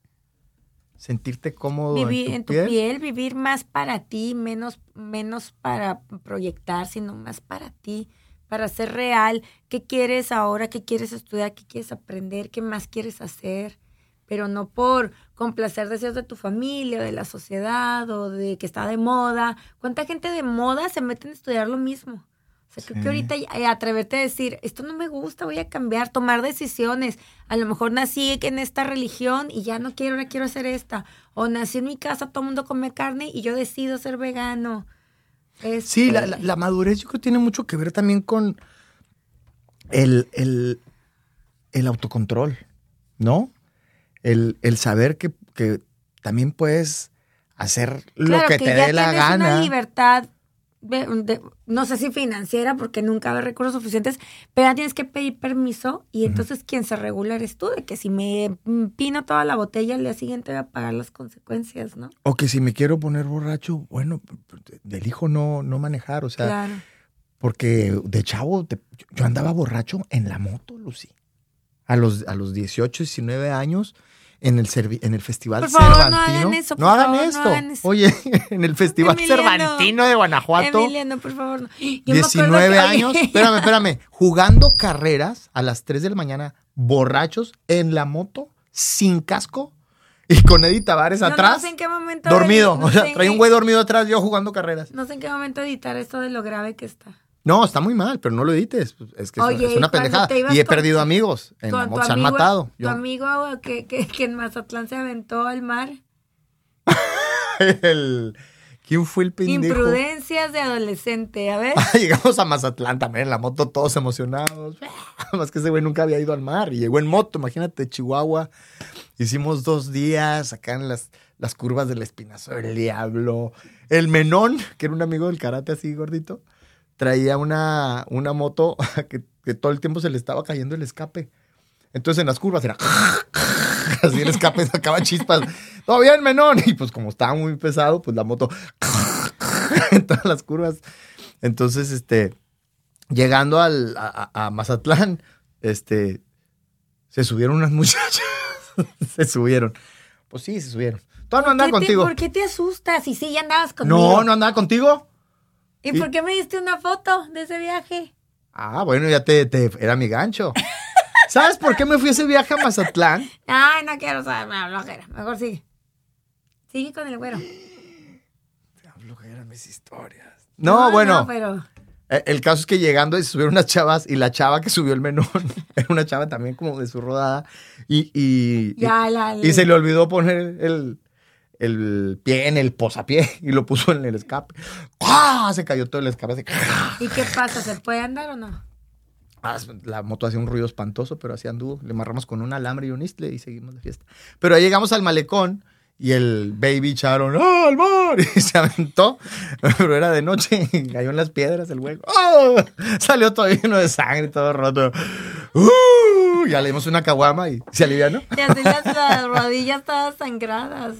sentirte cómodo Vivir en tu, piel. vivir más para ti, menos, menos para proyectar, sino más para ti, para ser real. ¿Qué quieres ahora? ¿Qué quieres estudiar? ¿Qué quieres aprender? ¿Qué más quieres hacer? Pero no por complacer deseos de tu familia, de la sociedad o de que está de moda. ¿Cuánta gente de moda se mete en estudiar lo mismo? O sea, creo que ahorita eh, atreverte a decir, esto no me gusta, voy a cambiar, tomar decisiones. A lo mejor nací en esta religión y ya no quiero, ahora quiero hacer esta. O nací en mi casa, todo el mundo come carne y yo decido ser vegano. Sí, la, Este, la- la madurez yo creo que tiene mucho que ver también con el, el- el autocontrol, ¿no? El, el saber que, que también puedes hacer lo claro que, te ya dé la tienes una gana. libertad, de- de- no sé si financiera, porque nunca hay recursos suficientes, pero ya tienes que pedir permiso y entonces quien se regula eres tú, de que si me pino toda la botella, al día siguiente voy a pagar las consecuencias, ¿no? O que si me quiero poner borracho, bueno, elijo no, no manejar, o sea, claro. porque de chavo te- yo andaba borracho en la moto, Lucy. A los, a los 18, 19 años, en el, en el Festival Por favor, no Cervantino. hagan eso, por No hagan favor, no esto. hagan eso. Oye, en el Festival Emiliano. Cervantino de Guanajuato. Emiliano, por favor. no. Yo me acuerdo 19 que- oye, años, espérame, espérame, jugando carreras a las 3 de la mañana, borrachos, en la moto, sin casco, y con Eddie Tavares no, atrás, No sé en qué momento. dormido. no o sea, traía un güey dormido atrás, yo jugando carreras. No sé en qué momento editar esto de lo grave que está. No, está muy mal, pero no lo edites. Es que es- Oye, es ¿y una pendejada. Y he con- perdido amigos. En Con tu se han amigo- matado. Tu Yo- amigo que, que, que en Mazatlán se aventó al mar. el- ¿Quién fue el pendejo? Imprudencias de adolescente. A ver. Llegamos a Mazatlán también en la moto, todos emocionados. Más que ese güey nunca había ido al mar y llegó en moto, imagínate, Chihuahua. Hicimos dos días acá en las, las curvas del Espinazo del Diablo. El Menón, que era un amigo del karate así gordito, traía una, una moto que, que todo el tiempo se le estaba cayendo el escape. Entonces en las curvas era así el escape sacaba chispas. Todo bien, Menón. Y pues como estaba muy pesado, pues la moto en todas las curvas. Entonces, este, llegando al, a, Mazatlán, este, se subieron unas muchachas. se subieron. Pues sí, se subieron. ¿Tú no andaba ¿Qué te- contigo? ¿Por qué te asustas? Y sí, ya andabas conmigo. No, no andaba contigo. ¿Y por qué me diste una foto de ese viaje? Ah, bueno, ya te, te- era mi gancho. ¿Sabes por qué me fui a ese viaje a Mazatlán? Ay, no quiero saber, me da flojera. Mejor sigue. Sigue con el güero. eran mis historias. No, bueno. No, pero. El caso es que llegando y subieron unas chavas y la chava que subió el menón era una chava también como de su rodada y, y, Ya, la. y, y se le olvidó poner el, el pie en el posapié y lo puso en el escape. ¡Ah! Se cayó todo el escape. así. ¿Y qué pasa? ¿Se puede andar o no? Ah, La moto hacía un ruido espantoso, pero así anduvo. Le amarramos con un alambre y un istle y seguimos de fiesta. Pero ahí llegamos al malecón y el baby Charon, ¡ah, al mar! Y se aventó, pero era de noche y cayó en las piedras el güey. ¡Oh! Salió todo lleno de sangre, todo roto. ¡Uh! Ya le dimos una caguama y se alivianó. Y así las, las rodillas todas sangradas.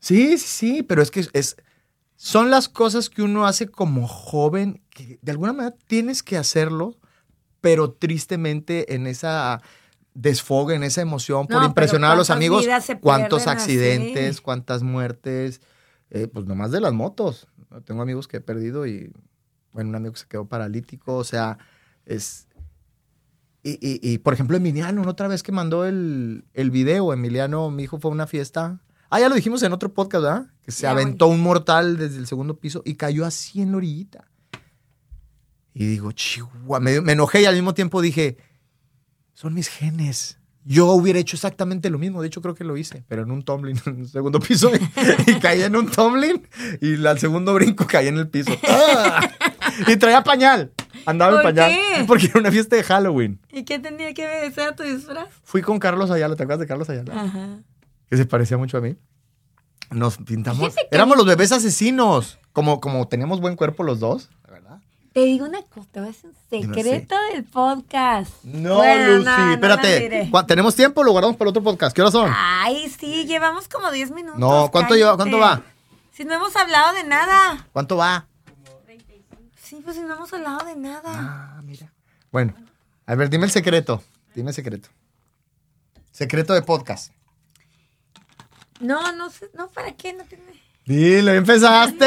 Sí, sí, sí, pero es que es, son las cosas que uno hace como joven, que de alguna manera tienes que hacerlo, pero tristemente en esa desfogue, en esa emoción, por impresionar a los amigos, cuántos accidentes, así. cuántas muertes, eh, pues nomás de las motos. Tengo amigos que he perdido y, bueno, un amigo que se quedó paralítico, o sea, es... Y, y- y, por ejemplo, Emiliano, otra vez que mandó el, el video, Emiliano, mi hijo fue a una fiesta. Ah, ya lo dijimos en otro podcast, ¿verdad? Que se Ya, aventó un mortal desde el segundo piso y cayó así en la orillita. Y digo, chihuahua, me, me enojé y al mismo tiempo dije, son mis genes. Yo hubiera hecho exactamente lo mismo. De hecho, creo que lo hice, pero en un tumbling, en un segundo piso. Y, y caí en un tumbling y al segundo brinco caí en el piso. ¡Ah! Y traía pañal. Andaba en ¿Por pañal. qué? Porque era una fiesta de Halloween. ¿Y qué tenía que ver? ¿Ese era tu disfraz? Fui con Carlos Ayala, ¿te acuerdas de Carlos Ayala? Ajá. Que se parecía mucho a mí. Nos pintamos. Éramos los bebés asesinos. Como, como teníamos buen cuerpo los dos, la verdad. Te digo una cosa, te voy a decir un No secreto del podcast. No, Bueno, Lucy, no, no la espérate. diré. ¿Cuá- ¿Tenemos tiempo o lo guardamos para el otro podcast? ¿Qué horas son? Ay, sí, llevamos como 10 minutos. No, ¿cuánto lleva- cuánto va? Si no hemos hablado de nada. ¿Cuánto va? Sí, pues si no hemos hablado de nada. Ah, mira. Bueno, a ver, dime el secreto. Dime el secreto. Secreto de podcast. No, no sé, no, ¿para qué? No tiene... Dilo, empezaste.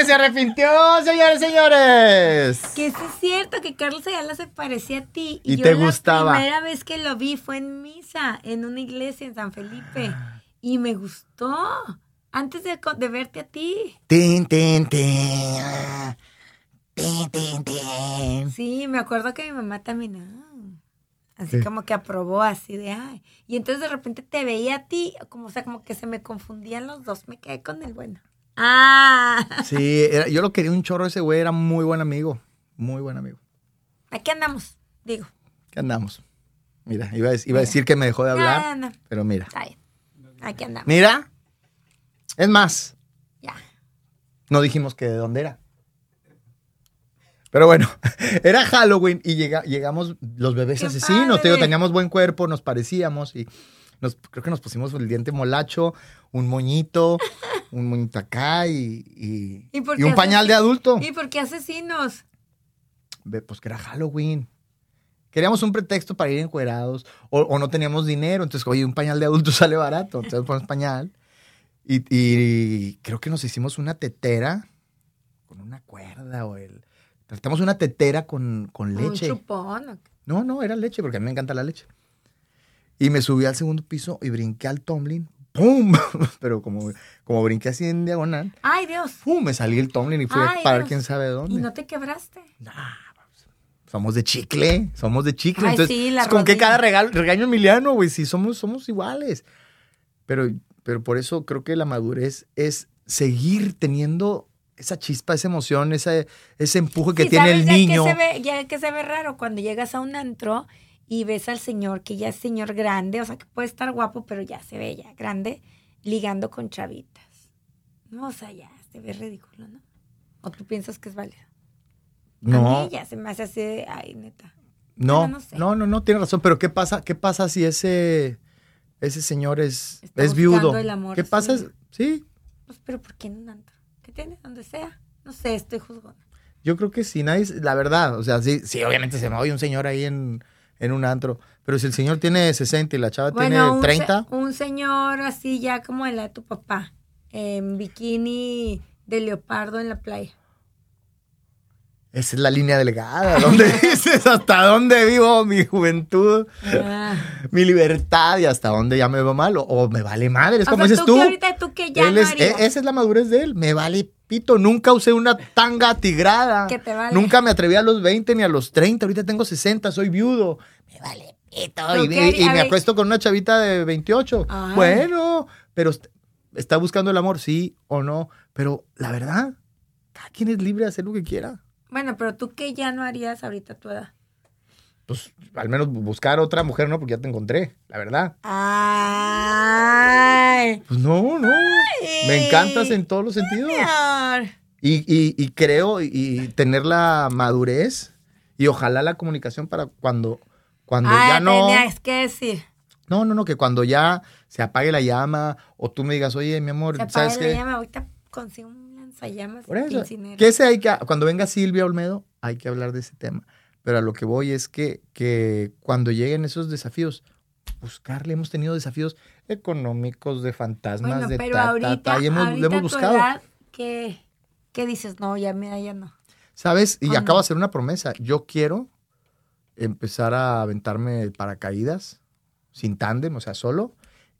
Se arrepintió, señores, señores. Que sí es cierto que Carlos Ayala se parecía a ti. Y yo te la gustaba. primera vez que lo vi fue en misa, en una iglesia en San Felipe. Y me gustó. Antes de, de verte a ti. Tin, tin, tin. Tin, tin, tin. Sí, me acuerdo que mi mamá también. Así como que aprobó, así de ay. Y entonces de repente te veía a ti, como, o sea, como que se me confundían los dos. Me quedé con el bueno. Ah, Sí, era- yo lo quería un chorro ese güey, era muy buen amigo. Muy buen amigo. aquí andamos, digo. ¿Qué andamos? Mira, iba a, iba a decir que me dejó de hablar, No, no, no, pero mira. está bien. Aquí andamos. Mira. Es más, Ya. no dijimos que de dónde era. Pero bueno, era Halloween y llega- llegamos los bebés ¡Qué asesinos. Te digo, teníamos buen cuerpo, nos parecíamos y nos, creo que nos pusimos el diente molacho, un moñito, un moñito acá y, y- ¿Y por y qué un pañal de adulto. ¿Y por qué asesinos? Pues que era Halloween. Queríamos un pretexto para ir encuerados o, o no teníamos dinero. Entonces, oye, un pañal de adulto sale barato. Entonces ponemos pañal. Y, y creo que nos hicimos una tetera con una cuerda o el... Tratamos una tetera con, con leche. Un chupón. ¿o qué? No, no, era leche porque a mí me encanta la leche. Y me subí al segundo piso y brinqué al tumbling. ¡Pum! Pero como, como brinqué así en diagonal, Ay, Dios. ¡pum! Me salí el tumbling y fui a Ay, parar Dios. quién sabe dónde. ¿Y no te quebraste? Somos de chicle, somos de chicle. Ay, Entonces, sí, la es como que rodilla. cada regalo, regaño Emiliano, güey, sí, somos, somos iguales. Pero, pero por eso creo que la madurez es seguir teniendo esa chispa, esa emoción, ese, ese empuje que Sí, tiene ¿sabes el ya niño. Que se ve, ya que se ve raro cuando llegas a un antro y ves al señor que ya es señor grande, o sea, que puede estar guapo, pero ya se ve ya grande, ligando con chavitas. No, o sea, ya se ve ridículo, ¿no? ¿O tú piensas que es válido? A No, mí ya se me hace así de, ay, neta. no, no sé. no, no, no, tiene razón. Pero ¿qué pasa, qué pasa si ese, ese señor es, Está es viudo? el amor ¿Qué pasa? Sí, Pues, pero ¿por qué en un antro? ¿Qué tiene? Donde sea. No sé, estoy juzgando. Yo creo que sí, nadie, la verdad, o sea, sí, sí obviamente se me oye un señor ahí en, en un antro, pero si el señor tiene 60 y la chava Bueno, tiene un, 30, se- un señor así ya como el de tu papá, en bikini de leopardo en la playa. Esa es la línea delgada, donde dices hasta dónde vivo mi juventud, Ah. mi libertad y hasta dónde ya me veo mal o, o me vale madre, es como dices tú que ahorita tú que ya Él no es- e- esa es la madurez de él, me vale pito, nunca usé una tanga tigrada, Que te vale. nunca me atreví a los 20 ni a los 30, ahorita tengo 60, soy viudo, me vale pito ¿Pero y, me acuesto con una chavita de 28. Ay. Bueno, pero est- está buscando el amor, sí o no, pero la verdad, cada quien es libre de hacer lo que quiera. Bueno, pero tú que ya no harías ahorita a tu edad. Pues al menos buscar otra mujer, ¿no? Porque ya te encontré, la verdad. Ay. Pues no, no. Me encantas en todos los sentidos. Señor. Y, y- y creo y, y tener la madurez y ojalá la comunicación para cuando, cuando Ay, ya no... tenías que decir. No, no, no, que cuando ya se apague la llama o tú me digas, oye, mi amor, Se ¿sabes apaga la qué? llama, ahorita consigo un lanzallamas. Por eso, que ese hay que, cuando venga Silvia Olmedo, hay que hablar de ese tema. Pero a lo que voy es que, que cuando lleguen esos desafíos, buscarle, hemos tenido desafíos económicos, de fantasmas, Bueno, de pero ta, ta, ahorita, ta, y hemos, ahorita lo hemos buscado. ¿qué, ¿qué dices? No, ya, mira, ya no. ¿Sabes? Y ¿O acabo no? de hacer una promesa. Yo quiero empezar a aventarme paracaídas sin tándem, o sea, solo.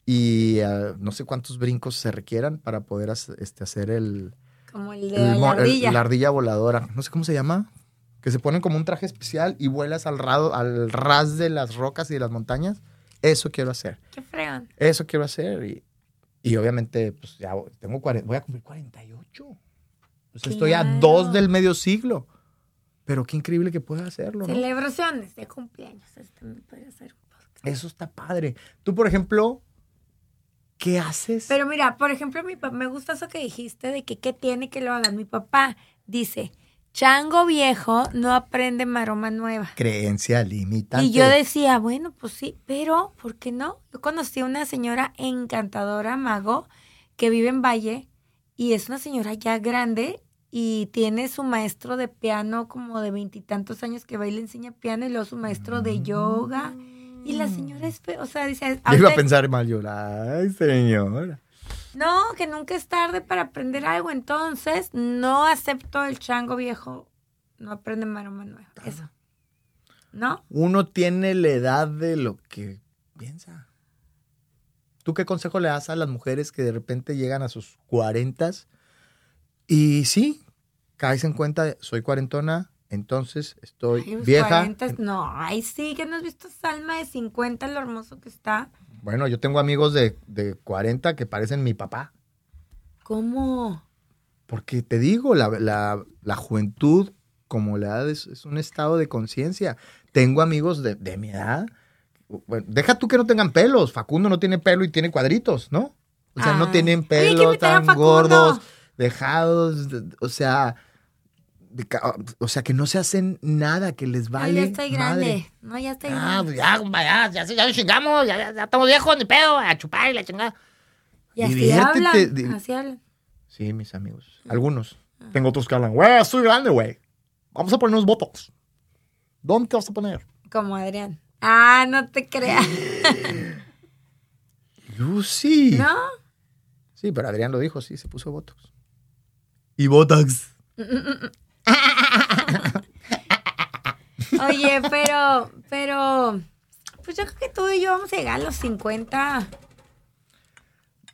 Y ah, no sé cuántos brincos se requieran para poder este, hacer el, Como el de el la el- ardilla. la ardilla voladora. No sé cómo se llama. Que se ponen como un traje especial y vuelas al, rado, al ras de las rocas y de las montañas. Eso quiero hacer. Qué fregón. Eso quiero hacer. Y, y obviamente, pues ya tengo 40, voy a cumplir 48. Pues estoy a dos del medio siglo. Pero qué increíble que pueda hacerlo, ¿no? Celebraciones de cumpleaños. Este puede. Eso está padre. Tú, por ejemplo, ¿qué haces? Pero mira, por ejemplo, mi me gusta eso que dijiste de que qué tiene que lo hagan. Mi papá dice, chango viejo no aprende maroma nueva. Creencia limitante. Y yo decía, bueno, pues sí, pero ¿por qué no? Yo conocí a una señora encantadora, mago, que vive en Valle y es una señora ya grande y tiene su maestro de piano como de veintitantos años que va y le enseña piano y luego su maestro de yoga. Y la señora es, fe- o sea, dice, Yo iba a pensar mal yo. Ay, señora. no, que nunca es tarde para aprender algo, entonces no acepto el chango viejo, no aprende maroma nueva. Eso. ¿No? Uno tiene la edad de lo que piensa. ¿Tú qué consejo le das a las mujeres que de repente llegan a sus cuarentas y sí, caes en cuenta, soy cuarentona, entonces estoy Ay, vieja? 40, no, ay, sí, que no has visto esa alma de 50, lo hermoso que está. Bueno, yo tengo amigos de, de 40 que parecen mi papá. ¿Cómo? Porque te digo, la, la- la juventud, como la edad, es, es un estado de conciencia. Tengo amigos de, de mi edad. Bueno, deja tú que no tengan pelos. Facundo no tiene pelo y tiene cuadritos, ¿no? O sea, no Ah. tienen Oye, pelo, a tan gordos, dejados, de- o sea, de o sea, que no se hacen nada, que les vale ya estoy grande. No, ya estoy Ah, grande. pues ya, ya, ya, ya nos chingamos, ya, estamos viejos, ni pedo, a chupar y la chingada. Y así diviértete, hablan. Así hablan. Sí, mis amigos. Algunos. Tengo otros que hablan, güey, estoy grande, güey. Vamos a ponernos botox. ¿Dónde te vas a poner? Como Adrián. Ah, no te creas. Lucy. ¿No? Sí, pero Adrián lo dijo, sí, se puso botox. Y botox. Oye, pero, pero, pues yo creo que tú y yo vamos a llegar a los 50.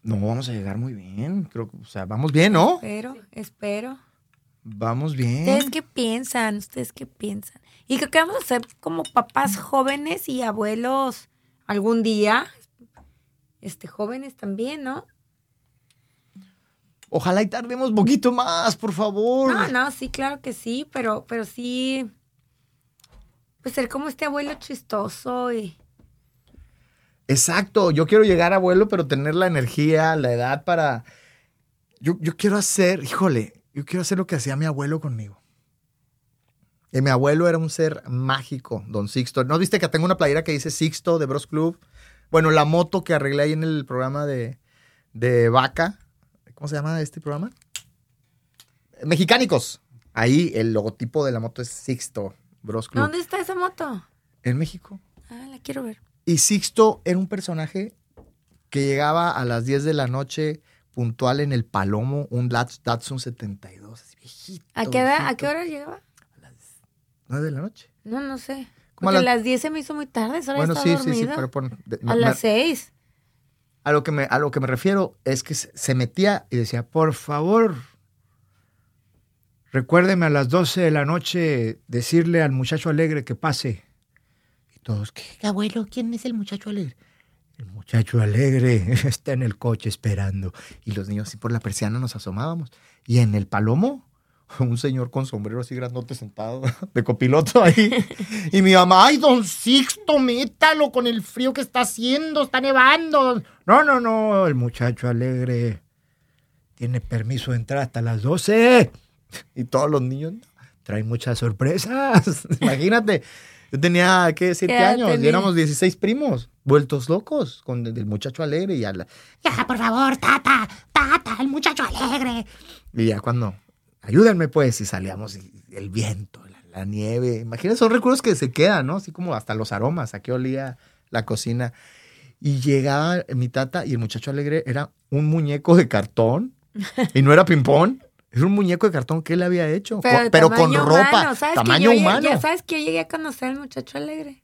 No, vamos a llegar muy bien. Creo que, o sea, vamos bien, ¿no? Espero, espero. Vamos bien. ¿Ustedes qué piensan? ¿Ustedes qué piensan? Y creo que vamos a ser como papás jóvenes y abuelos algún día. Este, jóvenes también, ¿no? Ojalá y tardemos un poquito más, por favor. No, no, sí, claro que sí, pero, pero sí. Pues ser como este abuelo chistoso y. Exacto, yo quiero llegar abuelo, pero tener la energía, la edad para... Yo, yo quiero hacer, híjole, yo quiero hacer lo que hacía mi abuelo conmigo. Y mi abuelo era un ser mágico, don Sixto. ¿No viste que tengo una playera que dice Sixto de Bros Club? Bueno, la moto que arreglé ahí en el programa de, de Vaca. ¿Cómo se llama este programa? Mexicánicos. Ahí el logotipo de la moto es Sixto Bros Club. ¿Dónde está esa moto? En México. Ah, la quiero ver. Y Sixto era un personaje que llegaba a las 10 de la noche puntual en el Palomo, un Dats- Datsun 72, así viejito. ¿A qué, edad- ¿A qué hora llegaba? 9 de la noche. No, no sé. Como a Porque a las- las 10 se me hizo muy tarde, solo Bueno, estaba sí, sí, sí, dormida. pero pon- A me- las 6. A lo que me a lo que me refiero es que se, metía y decía, "Por favor, recuérdeme a las 12 de la noche decirle al muchacho alegre que pase." Y todos, "¿Qué? Abuelo, ¿quién es el muchacho alegre? El muchacho alegre está en el coche esperando. Y los niños así por la persiana nos asomábamos. Y en el palomo, un señor con sombrero así grandote sentado de copiloto ahí. Y mi mamá, ay, don Sixto, métalo con el frío que está haciendo, está nevando. No, no, no, el muchacho alegre tiene permiso de entrar hasta las 12. Y todos los niños traen muchas sorpresas. Imagínate. Yo tenía, ¿qué? Siete ¿Qué edad años. Y tenías? éramos 16 primos. Vueltos locos con el, el muchacho alegre y a la- Ya, por favor, tata, tata, el muchacho alegre. Y ya cuando, ayúdenme pues, y salíamos y el viento, la, la nieve. Imagínense, son recuerdos que se quedan, ¿no? Así como hasta los aromas, a qué olía la cocina. Y llegaba mi tata y el muchacho alegre era un muñeco de cartón. Y no era ping-pong. Era un muñeco de cartón que él había hecho. Pero, con ropa. humano. ¿Sabes que Tamaño yo humano. Ya sabes que yo llegué a conocer al muchacho alegre.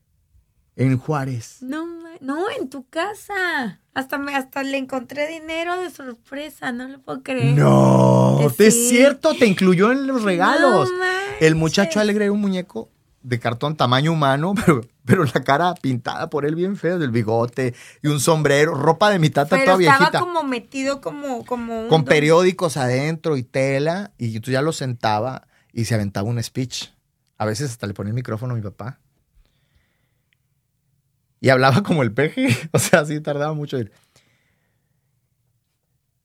En Juárez. No, no, en tu casa. Hasta me, hasta le encontré dinero de sorpresa, no lo puedo creer. No, Que es sí. cierto, te incluyó en los regalos. No El muchacho alegre era un muñeco de cartón tamaño humano, pero, pero la cara pintada por él bien feo, del bigote y un sombrero, ropa de mi tata Pero toda estaba viejita. como metido como, como un Con periódicos adentro y tela, y tú ya lo sentaba y se aventaba un speech A veces hasta le ponía el micrófono a mi papá. Y hablaba como el peje. O sea, así tardaba mucho. en ir.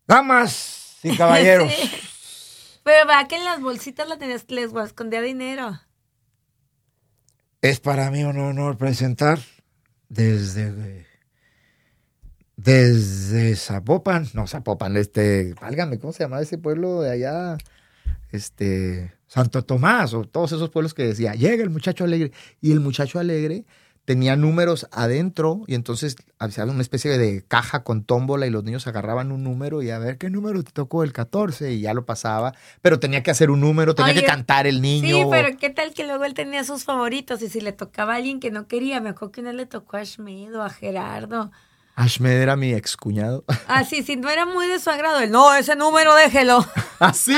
Damas y caballeros. Sí. Pero va que en las bolsitas la tenías, les escondía dinero. Es para mí un honor presentar desde desde Zapopan, no Zapopan, este, válgame, ¿cómo se llama ese pueblo de allá? Este, Santo Tomás o todos esos pueblos que decía, llega el muchacho alegre y el muchacho alegre tenía números adentro y entonces había una especie de caja con tómbola y los niños agarraban un número y a ver qué número te tocó el 14 y ya lo pasaba, pero tenía que hacer un número, tenía Oye, que cantar el niño. Sí, pero ¿qué tal que luego él tenía sus favoritos? Y si le tocaba a alguien que no quería, me acuerdo que vez le tocó a Schmidt o a Gerardo. Ashmed era mi excuñado. Ah, sí, si no era muy de su agrado, él, no, ese número déjelo. ¿Así?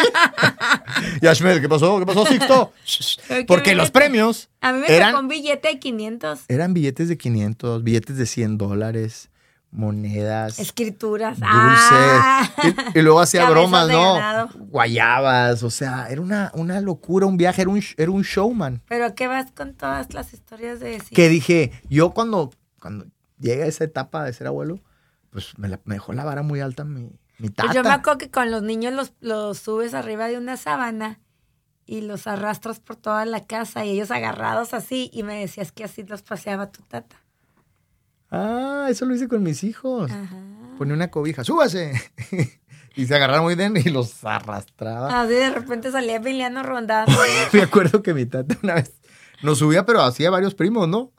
y Ashmed, ¿qué pasó? ¿Qué pasó, Sixto? Porque los premios A mí me eran, tocó un billete de 500. eran billetes de 500, billetes de 100 dólares, monedas, Escrituras. dulces. Ah. Y, y luego hacía bromas, ¿no? ganado. Guayabas, o sea, era una, una locura, un viaje, era un, era un showman. Pero ¿qué vas con todas las historias de sí? Que dije, yo cuando, cuando llega esa etapa de ser abuelo, pues me, la- me dejó la vara muy alta mi, mi tata. Pues yo me acuerdo que con los niños los, los subes arriba de una sábana y los arrastras por toda la casa y ellos agarrados así y me decías que así los paseaba tu tata. Ah, eso lo hice con mis hijos. Ajá. Ponía una cobija, súbase. y se agarraron muy bien y los arrastraba. Así de repente salía Emiliano rondando. Me acuerdo que mi tata una vez nos subía, pero hacía varios primos, ¿no?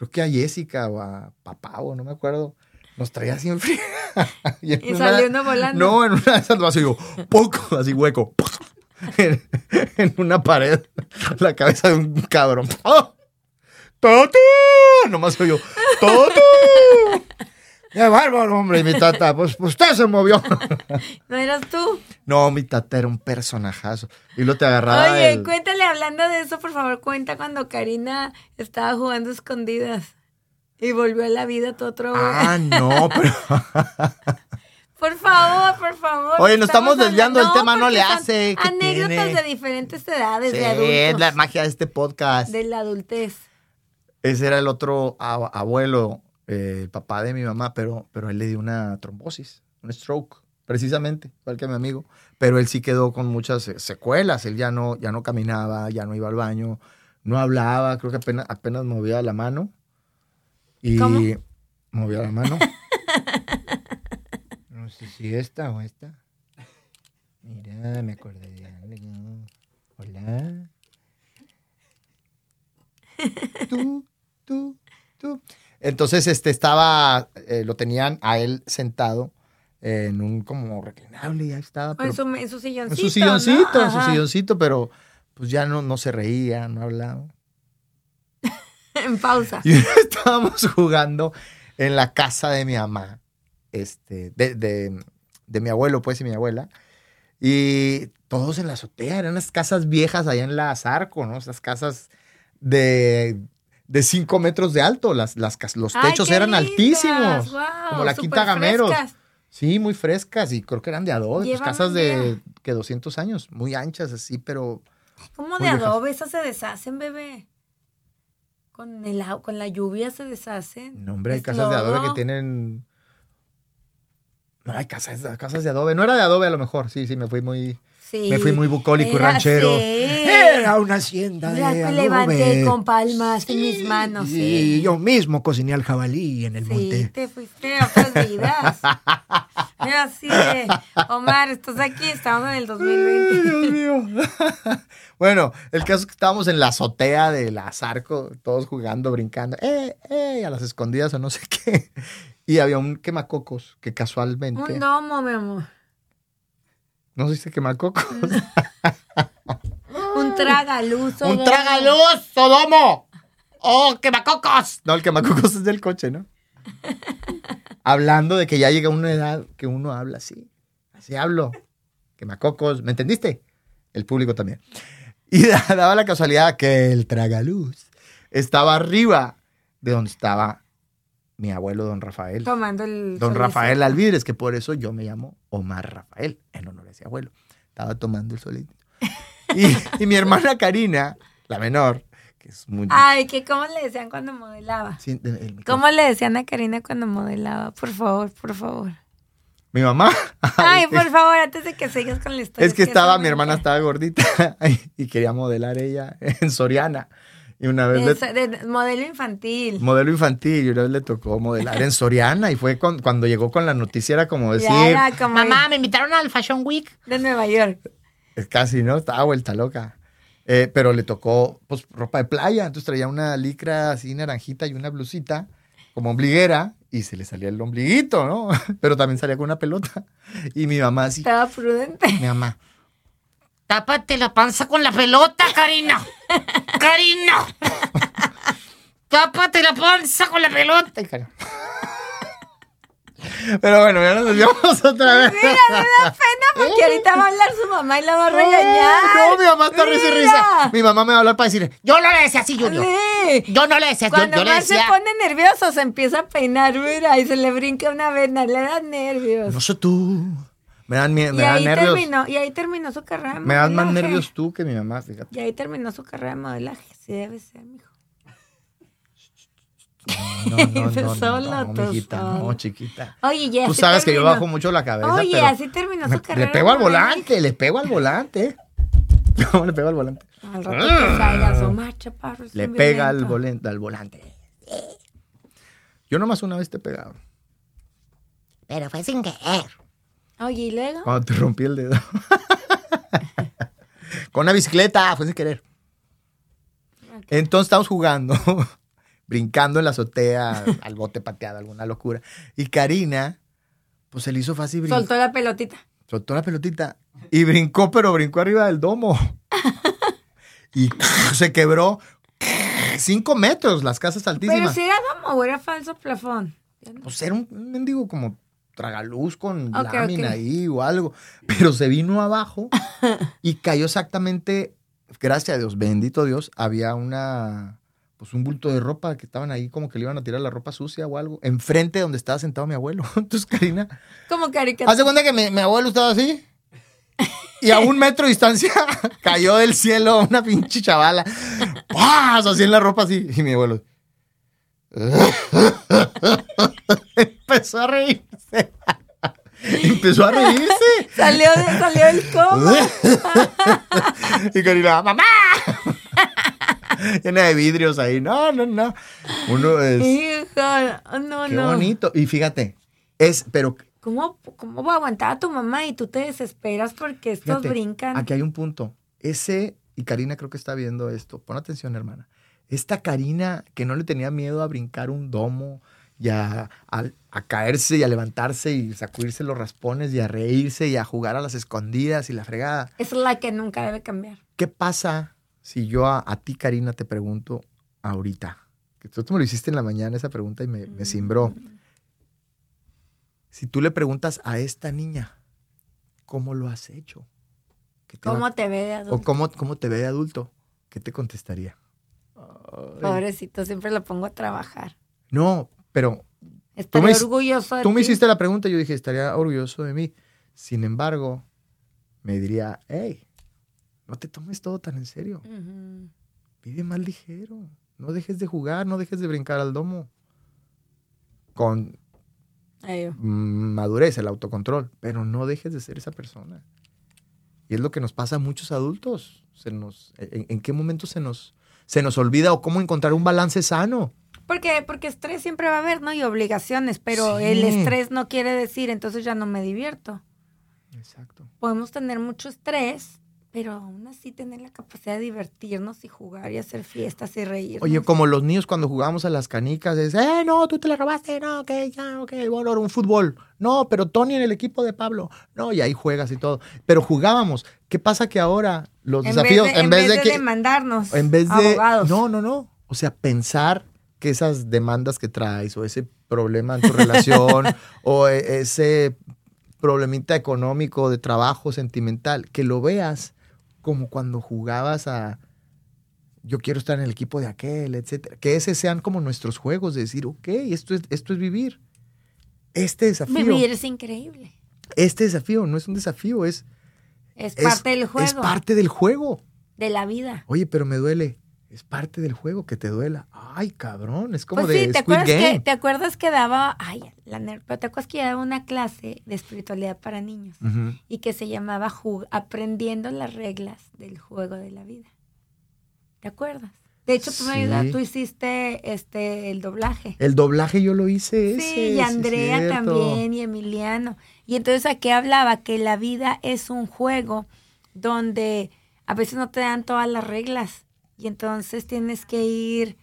Creo que a Jessica o a papá o no me acuerdo. Nos traía frío. y, Y salió uno volando. No, en una de esas lo hace yo, poco, así hueco. en, en una pared, la cabeza de un cabrón. ¡Oh! ¡Tatu! Nomás soy yo, ¡Tatu! ¡Qué bárbaro, hombre! Y mi tata, pues, pues usted se movió. ¿No eras tú? no, mi tata era un personajazo. Y lo te agarraba. Oye, el- cuéntale, hablando de eso, por favor, cuenta cuando Karina estaba jugando escondidas y volvió a la vida tu otro. Ah, no, pero. Por favor, por favor. Oye, nos estamos desviando del tema, no le hace, ¿qué Anécdotas tiene? de diferentes edades, Sí, de adultos. es la magia de este podcast. De la adultez. Ese era el otro abuelo, eh, el papá de mi mamá, pero, pero él le dio una trombosis, un stroke, precisamente, igual que mi amigo. Pero él sí quedó con muchas eh, secuelas. Él ya no, ya no caminaba, ya no iba al baño, no hablaba, creo que apenas, apenas movía la mano. Y ¿Cómo? movía la mano. no sé si esta o esta. Mira, me acordé de algo. Hola. tú, tú, tú. Entonces, este estaba, eh, lo tenían a él sentado en un como reclinable, ya estaba. O pero- en su, en su en silloncito. su silloncito, ¿no? en su silloncito, pero pues ya no, no se reía, no hablaba. En pausa. Y estábamos jugando en la casa de mi mamá, este, de, de- de mi abuelo, pues, y mi abuela. Y todos en la azotea, eran unas casas viejas allá en la Zarco, ¿no? Esas casas de, de cinco metros de alto. Las, las, los techos eran lindas, altísimos. como la Quinta Gameros. frescas. Sí, muy frescas y creo que eran de adobe. Pues casas de que 200 años, muy anchas así, pero ¿Cómo de adobe? Esas se deshacen, bebé. Con, el, con la lluvia se deshacen. No, hombre, hay casas de adobe que tienen. No, hay casas, casas de adobe. No era de adobe a lo mejor. Sí, sí, me fui muy. Sí. Me fui muy bucólico y ranchero. así. Era una hacienda de Ya me levanté con palmas en mis manos. Y Sí, yo mismo cociné al jabalí en el Sí, monte. te fuiste a otras vidas. Era así de, Omar, estás aquí, estamos en el Ay, 2020. Dios mío. bueno, el caso es que estábamos en la azotea de la Zarco, todos jugando, brincando, eh, eh, a las escondidas o no sé qué. Y había un quemacocos que casualmente. Un domo, mi amor. ¿No se dice quemacocos? Un tragaluz. ¡Un tragaluz, Sodomo! ¡Oh, quemacocos! No, el quemacocos es del coche, ¿no? Hablando de que ya llega una edad que uno habla así. Así hablo. Quemacocos, ¿me entendiste? El público también. Y da- daba la casualidad que el tragaluz estaba arriba de donde estaba mi abuelo, don Rafael. Tomando el. Don solecito. Rafael Alvidres, que por eso yo me llamo Omar Rafael, en honor a ese abuelo. Estaba tomando el solito. Y, y mi hermana Karina la menor, que es muy... Ay, que cómo le decían cuando modelaba. Sí, el-. ¿Cómo le decían a Karina cuando modelaba? Por favor, por favor. Mi mamá. Ay, por favor, antes de que sigas con la historia. Es que estaba, mi hermana estaba gordita y quería modelar ella en Soriana. Y una vez le- Eso, de modelo infantil. modelo infantil y una vez le tocó modelar en Soriana y fue con- cuando llegó con la noticia era como decir, era como Mamá, me invitaron al Fashion Week. de Nueva York. es casi, ¿no? Estaba vuelta loca. Eh, pero le tocó pues ropa de playa, entonces traía una licra así naranjita y una blusita como ombliguera y se le salía el ombliguito, ¿no? Pero también salía con una pelota. Y mi mamá así, Estaba prudente. mi mamá, Tápate la panza con la pelota, Karina. Karina. Tápate la panza con la pelota. Pero bueno, ya nos desviamos otra vez. Mira, me da pena porque ahorita va a hablar su mamá y la va a regañar. No, mi mamá está risa y risa. Mi mamá me va a hablar para decir, Yo no le decía así, Julio. Sí. Yo no le decía, yo, Cuando yo le más se decía. pone nervioso, se empieza a peinar, mira, y se le brinca una vena, le da nervios. no sé tú. Me dan, y me dan ahí nervios. terminó, y ahí terminó su carrera de Me dan más nervios tú que mi mamá, fíjate. Y ahí terminó su carrera de modelaje. Sí debe ser, mijo. No, no, no, no, Solo no, mijita, no, solo. chiquita. Oye, ya Tú sabes que yo bajo mucho la cabeza, Oye, pero así terminó me- su carrera. le pego al volante, le pego al volante. No, le pego al volante. Al rato que salga asomar, chaparro. Le pega al, volante, al volante. Yo nomás una vez te he pegado. Pero fue sin querer. Oye, ¿y luego? Cuando te rompí el dedo. Con una bicicleta, fue sin querer. Entonces estamos jugando, brincando en la azotea, al bote pateado, alguna locura. Y Karina, pues se le hizo fácil brincar. Soltó la pelotita. Soltó la pelotita y brincó, pero brincó arriba del domo. Y se quebró cinco metros las casas Pero altísimas. si era domo o era falso plafón. Pues era un mendigo como tragaluz con Ok, lámina ahí o algo. Pero se vino abajo y cayó exactamente, gracias a Dios, bendito Dios, había una, pues un bulto de ropa que estaban ahí como que le iban a tirar la ropa sucia o algo, enfrente de donde estaba sentado mi abuelo. Entonces Karina, Como caricatura. hace cuenta que mi, mi abuelo estaba así. Y a un metro de distancia cayó del cielo una pinche chavala. ¡Paz! Así en la ropa así. Y mi abuelo. Empezó a reírse. Empezó a reírse. Salió, salió del coma. Y Karina, ¡mamá! Llena de vidrios ahí. No, no, no. Uno es. Hijo, no, Qué no. bonito. Y fíjate, es, pero ¿Cómo, ¿Cómo va a aguantar a tu mamá y tú te desesperas porque estos Fíjate, brincan? Aquí hay un punto. Ese, y Karina creo que está viendo esto. Pon atención, hermana. Esta Karina que no le tenía miedo a brincar un domo y a, a- a caerse y a levantarse y sacudirse los raspones y a reírse y a jugar a las escondidas y la fregada. Es la que nunca debe cambiar. ¿Qué pasa si yo a, a ti, Karina, te pregunto ahorita? Que tú me lo hiciste en la mañana esa pregunta y me, me cimbró. Si tú le preguntas a esta niña, ¿cómo lo has hecho? ¿Qué te va- ¿Cómo te ve de ¿O adulto? cómo, cómo te ve de adulto? ¿Qué te contestaría? Pobrecito, siempre lo pongo a trabajar. No, pero Estaré me- orgulloso de tú me hiciste la pregunta y yo dije, estaría orgulloso de mí. Sin embargo, me diría, hey, no te tomes todo tan en serio. Ujú. Vive más ligero. No dejes de jugar, no dejes de brincar al domo. Con Ay, madurez, el autocontrol, pero no dejes de ser esa persona. Y es lo que nos pasa a muchos adultos. Se nos, en, en qué momento se nos, se nos olvida o cómo encontrar un balance sano? Porque, porque estrés siempre va a haber, ¿no? Y obligaciones, pero Sí. el estrés no quiere decir, entonces ya no me divierto. Exacto. Podemos tener mucho estrés, pero aún así tener la capacidad de divertirnos y jugar y hacer fiestas y reírnos. Oye, como los niños cuando jugábamos a las canicas, es, eh, no, tú te la robaste, no, ok, ya, ok, bueno, un fútbol. No, pero Tony en el equipo de Pablo. No, y ahí juegas y todo. Pero jugábamos. ¿Qué pasa que ahora los en desafíos, vez de, en vez de, que, demandarnos en vez de, abogados. no, no, no, o sea, pensar que esas demandas que traes o ese problema en tu relación o e- ese problemita económico de trabajo sentimental, que lo veas como cuando jugabas a yo quiero estar en el equipo de aquel, etcétera. Que ese sean como nuestros juegos de decir, ok, esto es, esto es vivir. Este desafío, Vivir es increíble. este desafío no es un desafío, es, Es es- parte del juego, es parte del juego. de la vida. Oye, pero me duele. Es parte del juego que te duela. Ay, cabrón, es como Pues de sí, ¿te Squid acuerdas, Game. que, ¿te acuerdas que daba, ay, la nerd, pero te acuerdas que daba una clase de espiritualidad para niños y que se llamaba Ju- Aprendiendo las reglas del juego de la vida? ¿Te acuerdas? De hecho, tú me tú hiciste este el doblaje. El doblaje yo lo hice ese. Sí, y Andrea también, y Emiliano. Y entonces aquí hablaba que la vida es un juego donde a veces no te dan todas las reglas y entonces tienes que ir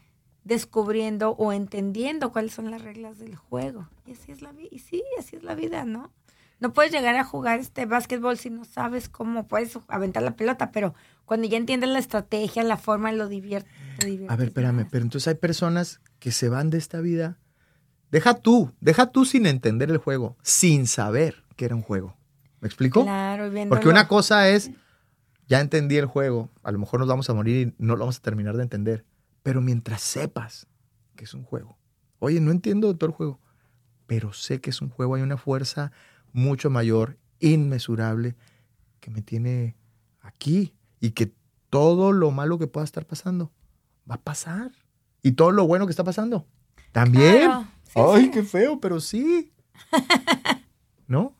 descubriendo o entendiendo cuáles son las reglas del juego. Y así es la vida. Y sí, así es la vida, ¿no? No puedes llegar a jugar este básquetbol si no sabes cómo puedes aventar la pelota, pero cuando ya entiendes la estrategia, la forma, lo divierte. A ver, espérame, más. pero entonces hay personas que se van de esta vida. Deja tú, deja tú sin entender el juego, sin saber que era un juego. ¿Me explico? Claro, y Porque una cosa es, ya entendí el juego, a lo mejor nos vamos a morir y no lo vamos a terminar de entender, pero mientras sepas que es un juego, oye, no entiendo todo el juego, pero sé que es un juego, hay una fuerza mucho mayor, inmesurable, que me tiene aquí y que todo lo malo que pueda estar pasando va a pasar. Y todo lo bueno que está pasando también. Claro, sí, Ay, sí. qué feo, pero sí. ¿No?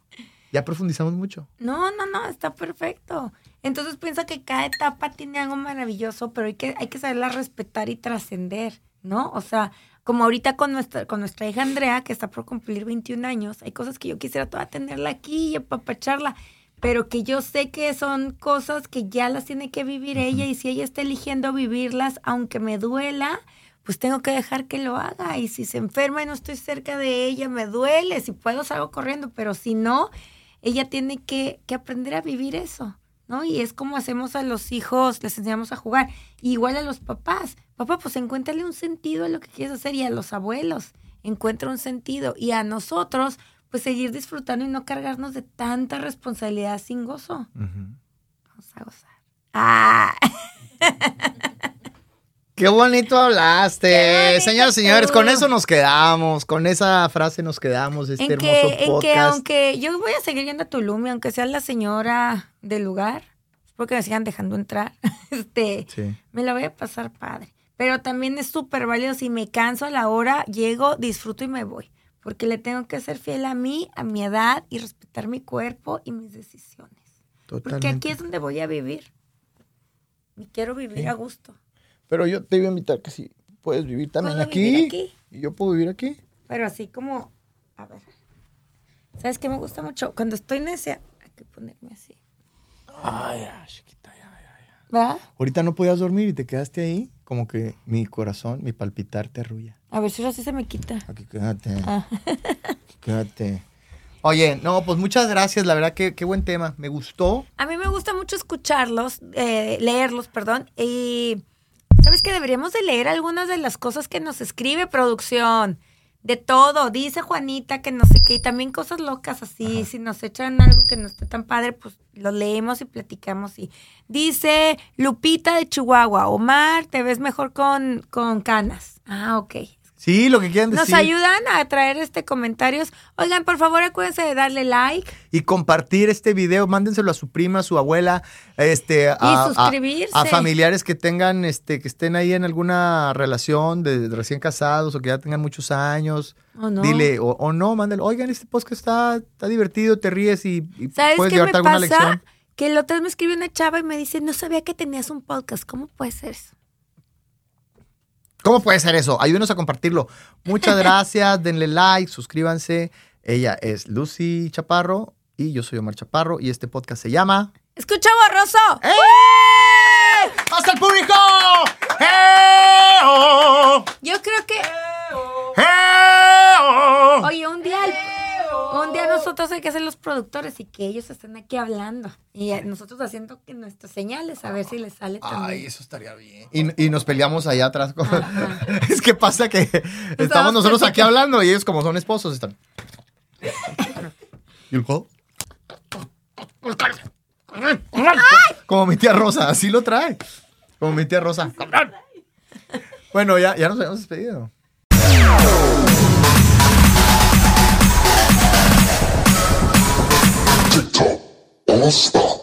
Ya profundizamos mucho. No, no, no, está perfecto. Entonces pienso que cada etapa tiene algo maravilloso, pero hay que, hay que saberla respetar y trascender, ¿no? O sea, como ahorita con nuestra, con nuestra hija Andrea, que está por cumplir 21 años, hay cosas que yo quisiera toda tenerla aquí y apapacharla, pero que yo sé que son cosas que ya las tiene que vivir ella y si ella está eligiendo vivirlas, aunque me duela, pues tengo que dejar que lo haga. Y si se enferma y no estoy cerca de ella, me duele. Si puedo, salgo corriendo, pero si no, ella tiene que, que aprender a vivir eso, ¿no? Y es como hacemos a los hijos, les enseñamos a jugar. igual a los papás. Papá, pues encuéntrale un sentido a lo que quieres hacer y a los abuelos, encuentra un sentido. Y a nosotros, pues seguir disfrutando y no cargarnos de tanta responsabilidad sin gozo. Vamos a gozar. Ah, Qué bonito hablaste. Qué Señoras y señores, con eso nos quedamos. Con esa frase nos quedamos este en hermoso que, en que podcast. aunque yo voy a seguir yendo a Tulum, y aunque sea la señora del lugar, porque me sigan dejando entrar, este, Sí. me la voy a pasar padre. Pero también es súper válido, si me canso a la hora, llego, disfruto y me voy. Porque le tengo que ser fiel a mí, a mi edad y respetar mi cuerpo y mis decisiones. Porque Totalmente. aquí es donde voy a vivir. Y quiero vivir Sí. a gusto. Pero yo te iba a invitar que si puedes vivir también ¿Puedo aquí, vivir aquí? Y yo puedo vivir aquí. Pero así como, a ver. ¿Sabes qué me gusta mucho? Cuando estoy necia, hay que ponerme así. Ay, ya, chiquita, ya, ya. ¿Va? Ahorita no podías dormir y te quedaste ahí. Como que mi corazón, mi palpitar te arrulla. A ver si ahora sí se me quita. Aquí quédate. Ah. Aquí quédate. Oye, no, pues muchas gracias. La verdad que qué buen tema. Me gustó. A mí me gusta mucho escucharlos, eh, leerlos, perdón. Y sabes que deberíamos de leer algunas de las cosas que nos escribe producción. De todo. Dice Juanita que no sé qué. Y también cosas locas así. Si nos echan algo que no esté tan padre, pues lo leemos y platicamos. Y dice Lupita de Chihuahua. Omar, te ves mejor con, con canas. Ah, ok. Sí, lo que quieran decir. Nos ayudan a traer este comentarios. Oigan, por favor, acuérdense de darle like. y compartir este video, mándenselo a su prima, a su abuela, este, a, a- suscribirse. a familiares que tengan, este, que estén ahí en alguna relación de, de recién casados o que ya tengan muchos años. ¿O no? Dile, o, o no, mándale, oigan, este podcast está, está divertido, te ríes y, y ¿Sabes puedes qué me llevarte alguna pasa? lección. Que el otro día me escribió una chava y me dice, no sabía que tenías un podcast. ¿Cómo puede ser eso? ¿Cómo puede ser eso? Ayúdenos a compartirlo. Muchas gracias, denle like, suscríbanse. Ella es Lucy Chaparro y yo soy Omar Chaparro y este podcast se llama... ¡Escucha borroso! ¡Eh! ¡Hasta el público! ¡Eh! ¡Oh! Yo creo que, ¡Eh! ¡Oh! oye, un día, el- un día nosotros hay que ser los productores y que ellos estén aquí hablando. Y nosotros haciendo que nuestras señales, a ver si les sale Ay, también. eso estaría bien. Y, y nos peleamos allá atrás. con- es que pasa que estamos nosotros aquí hablando y ellos como son esposos están... ¿Y el juego? Como mi tía Rosa, así lo trae. Como mi tía Rosa. Bueno, ya, ya nos habíamos despedido. TikTok, all star.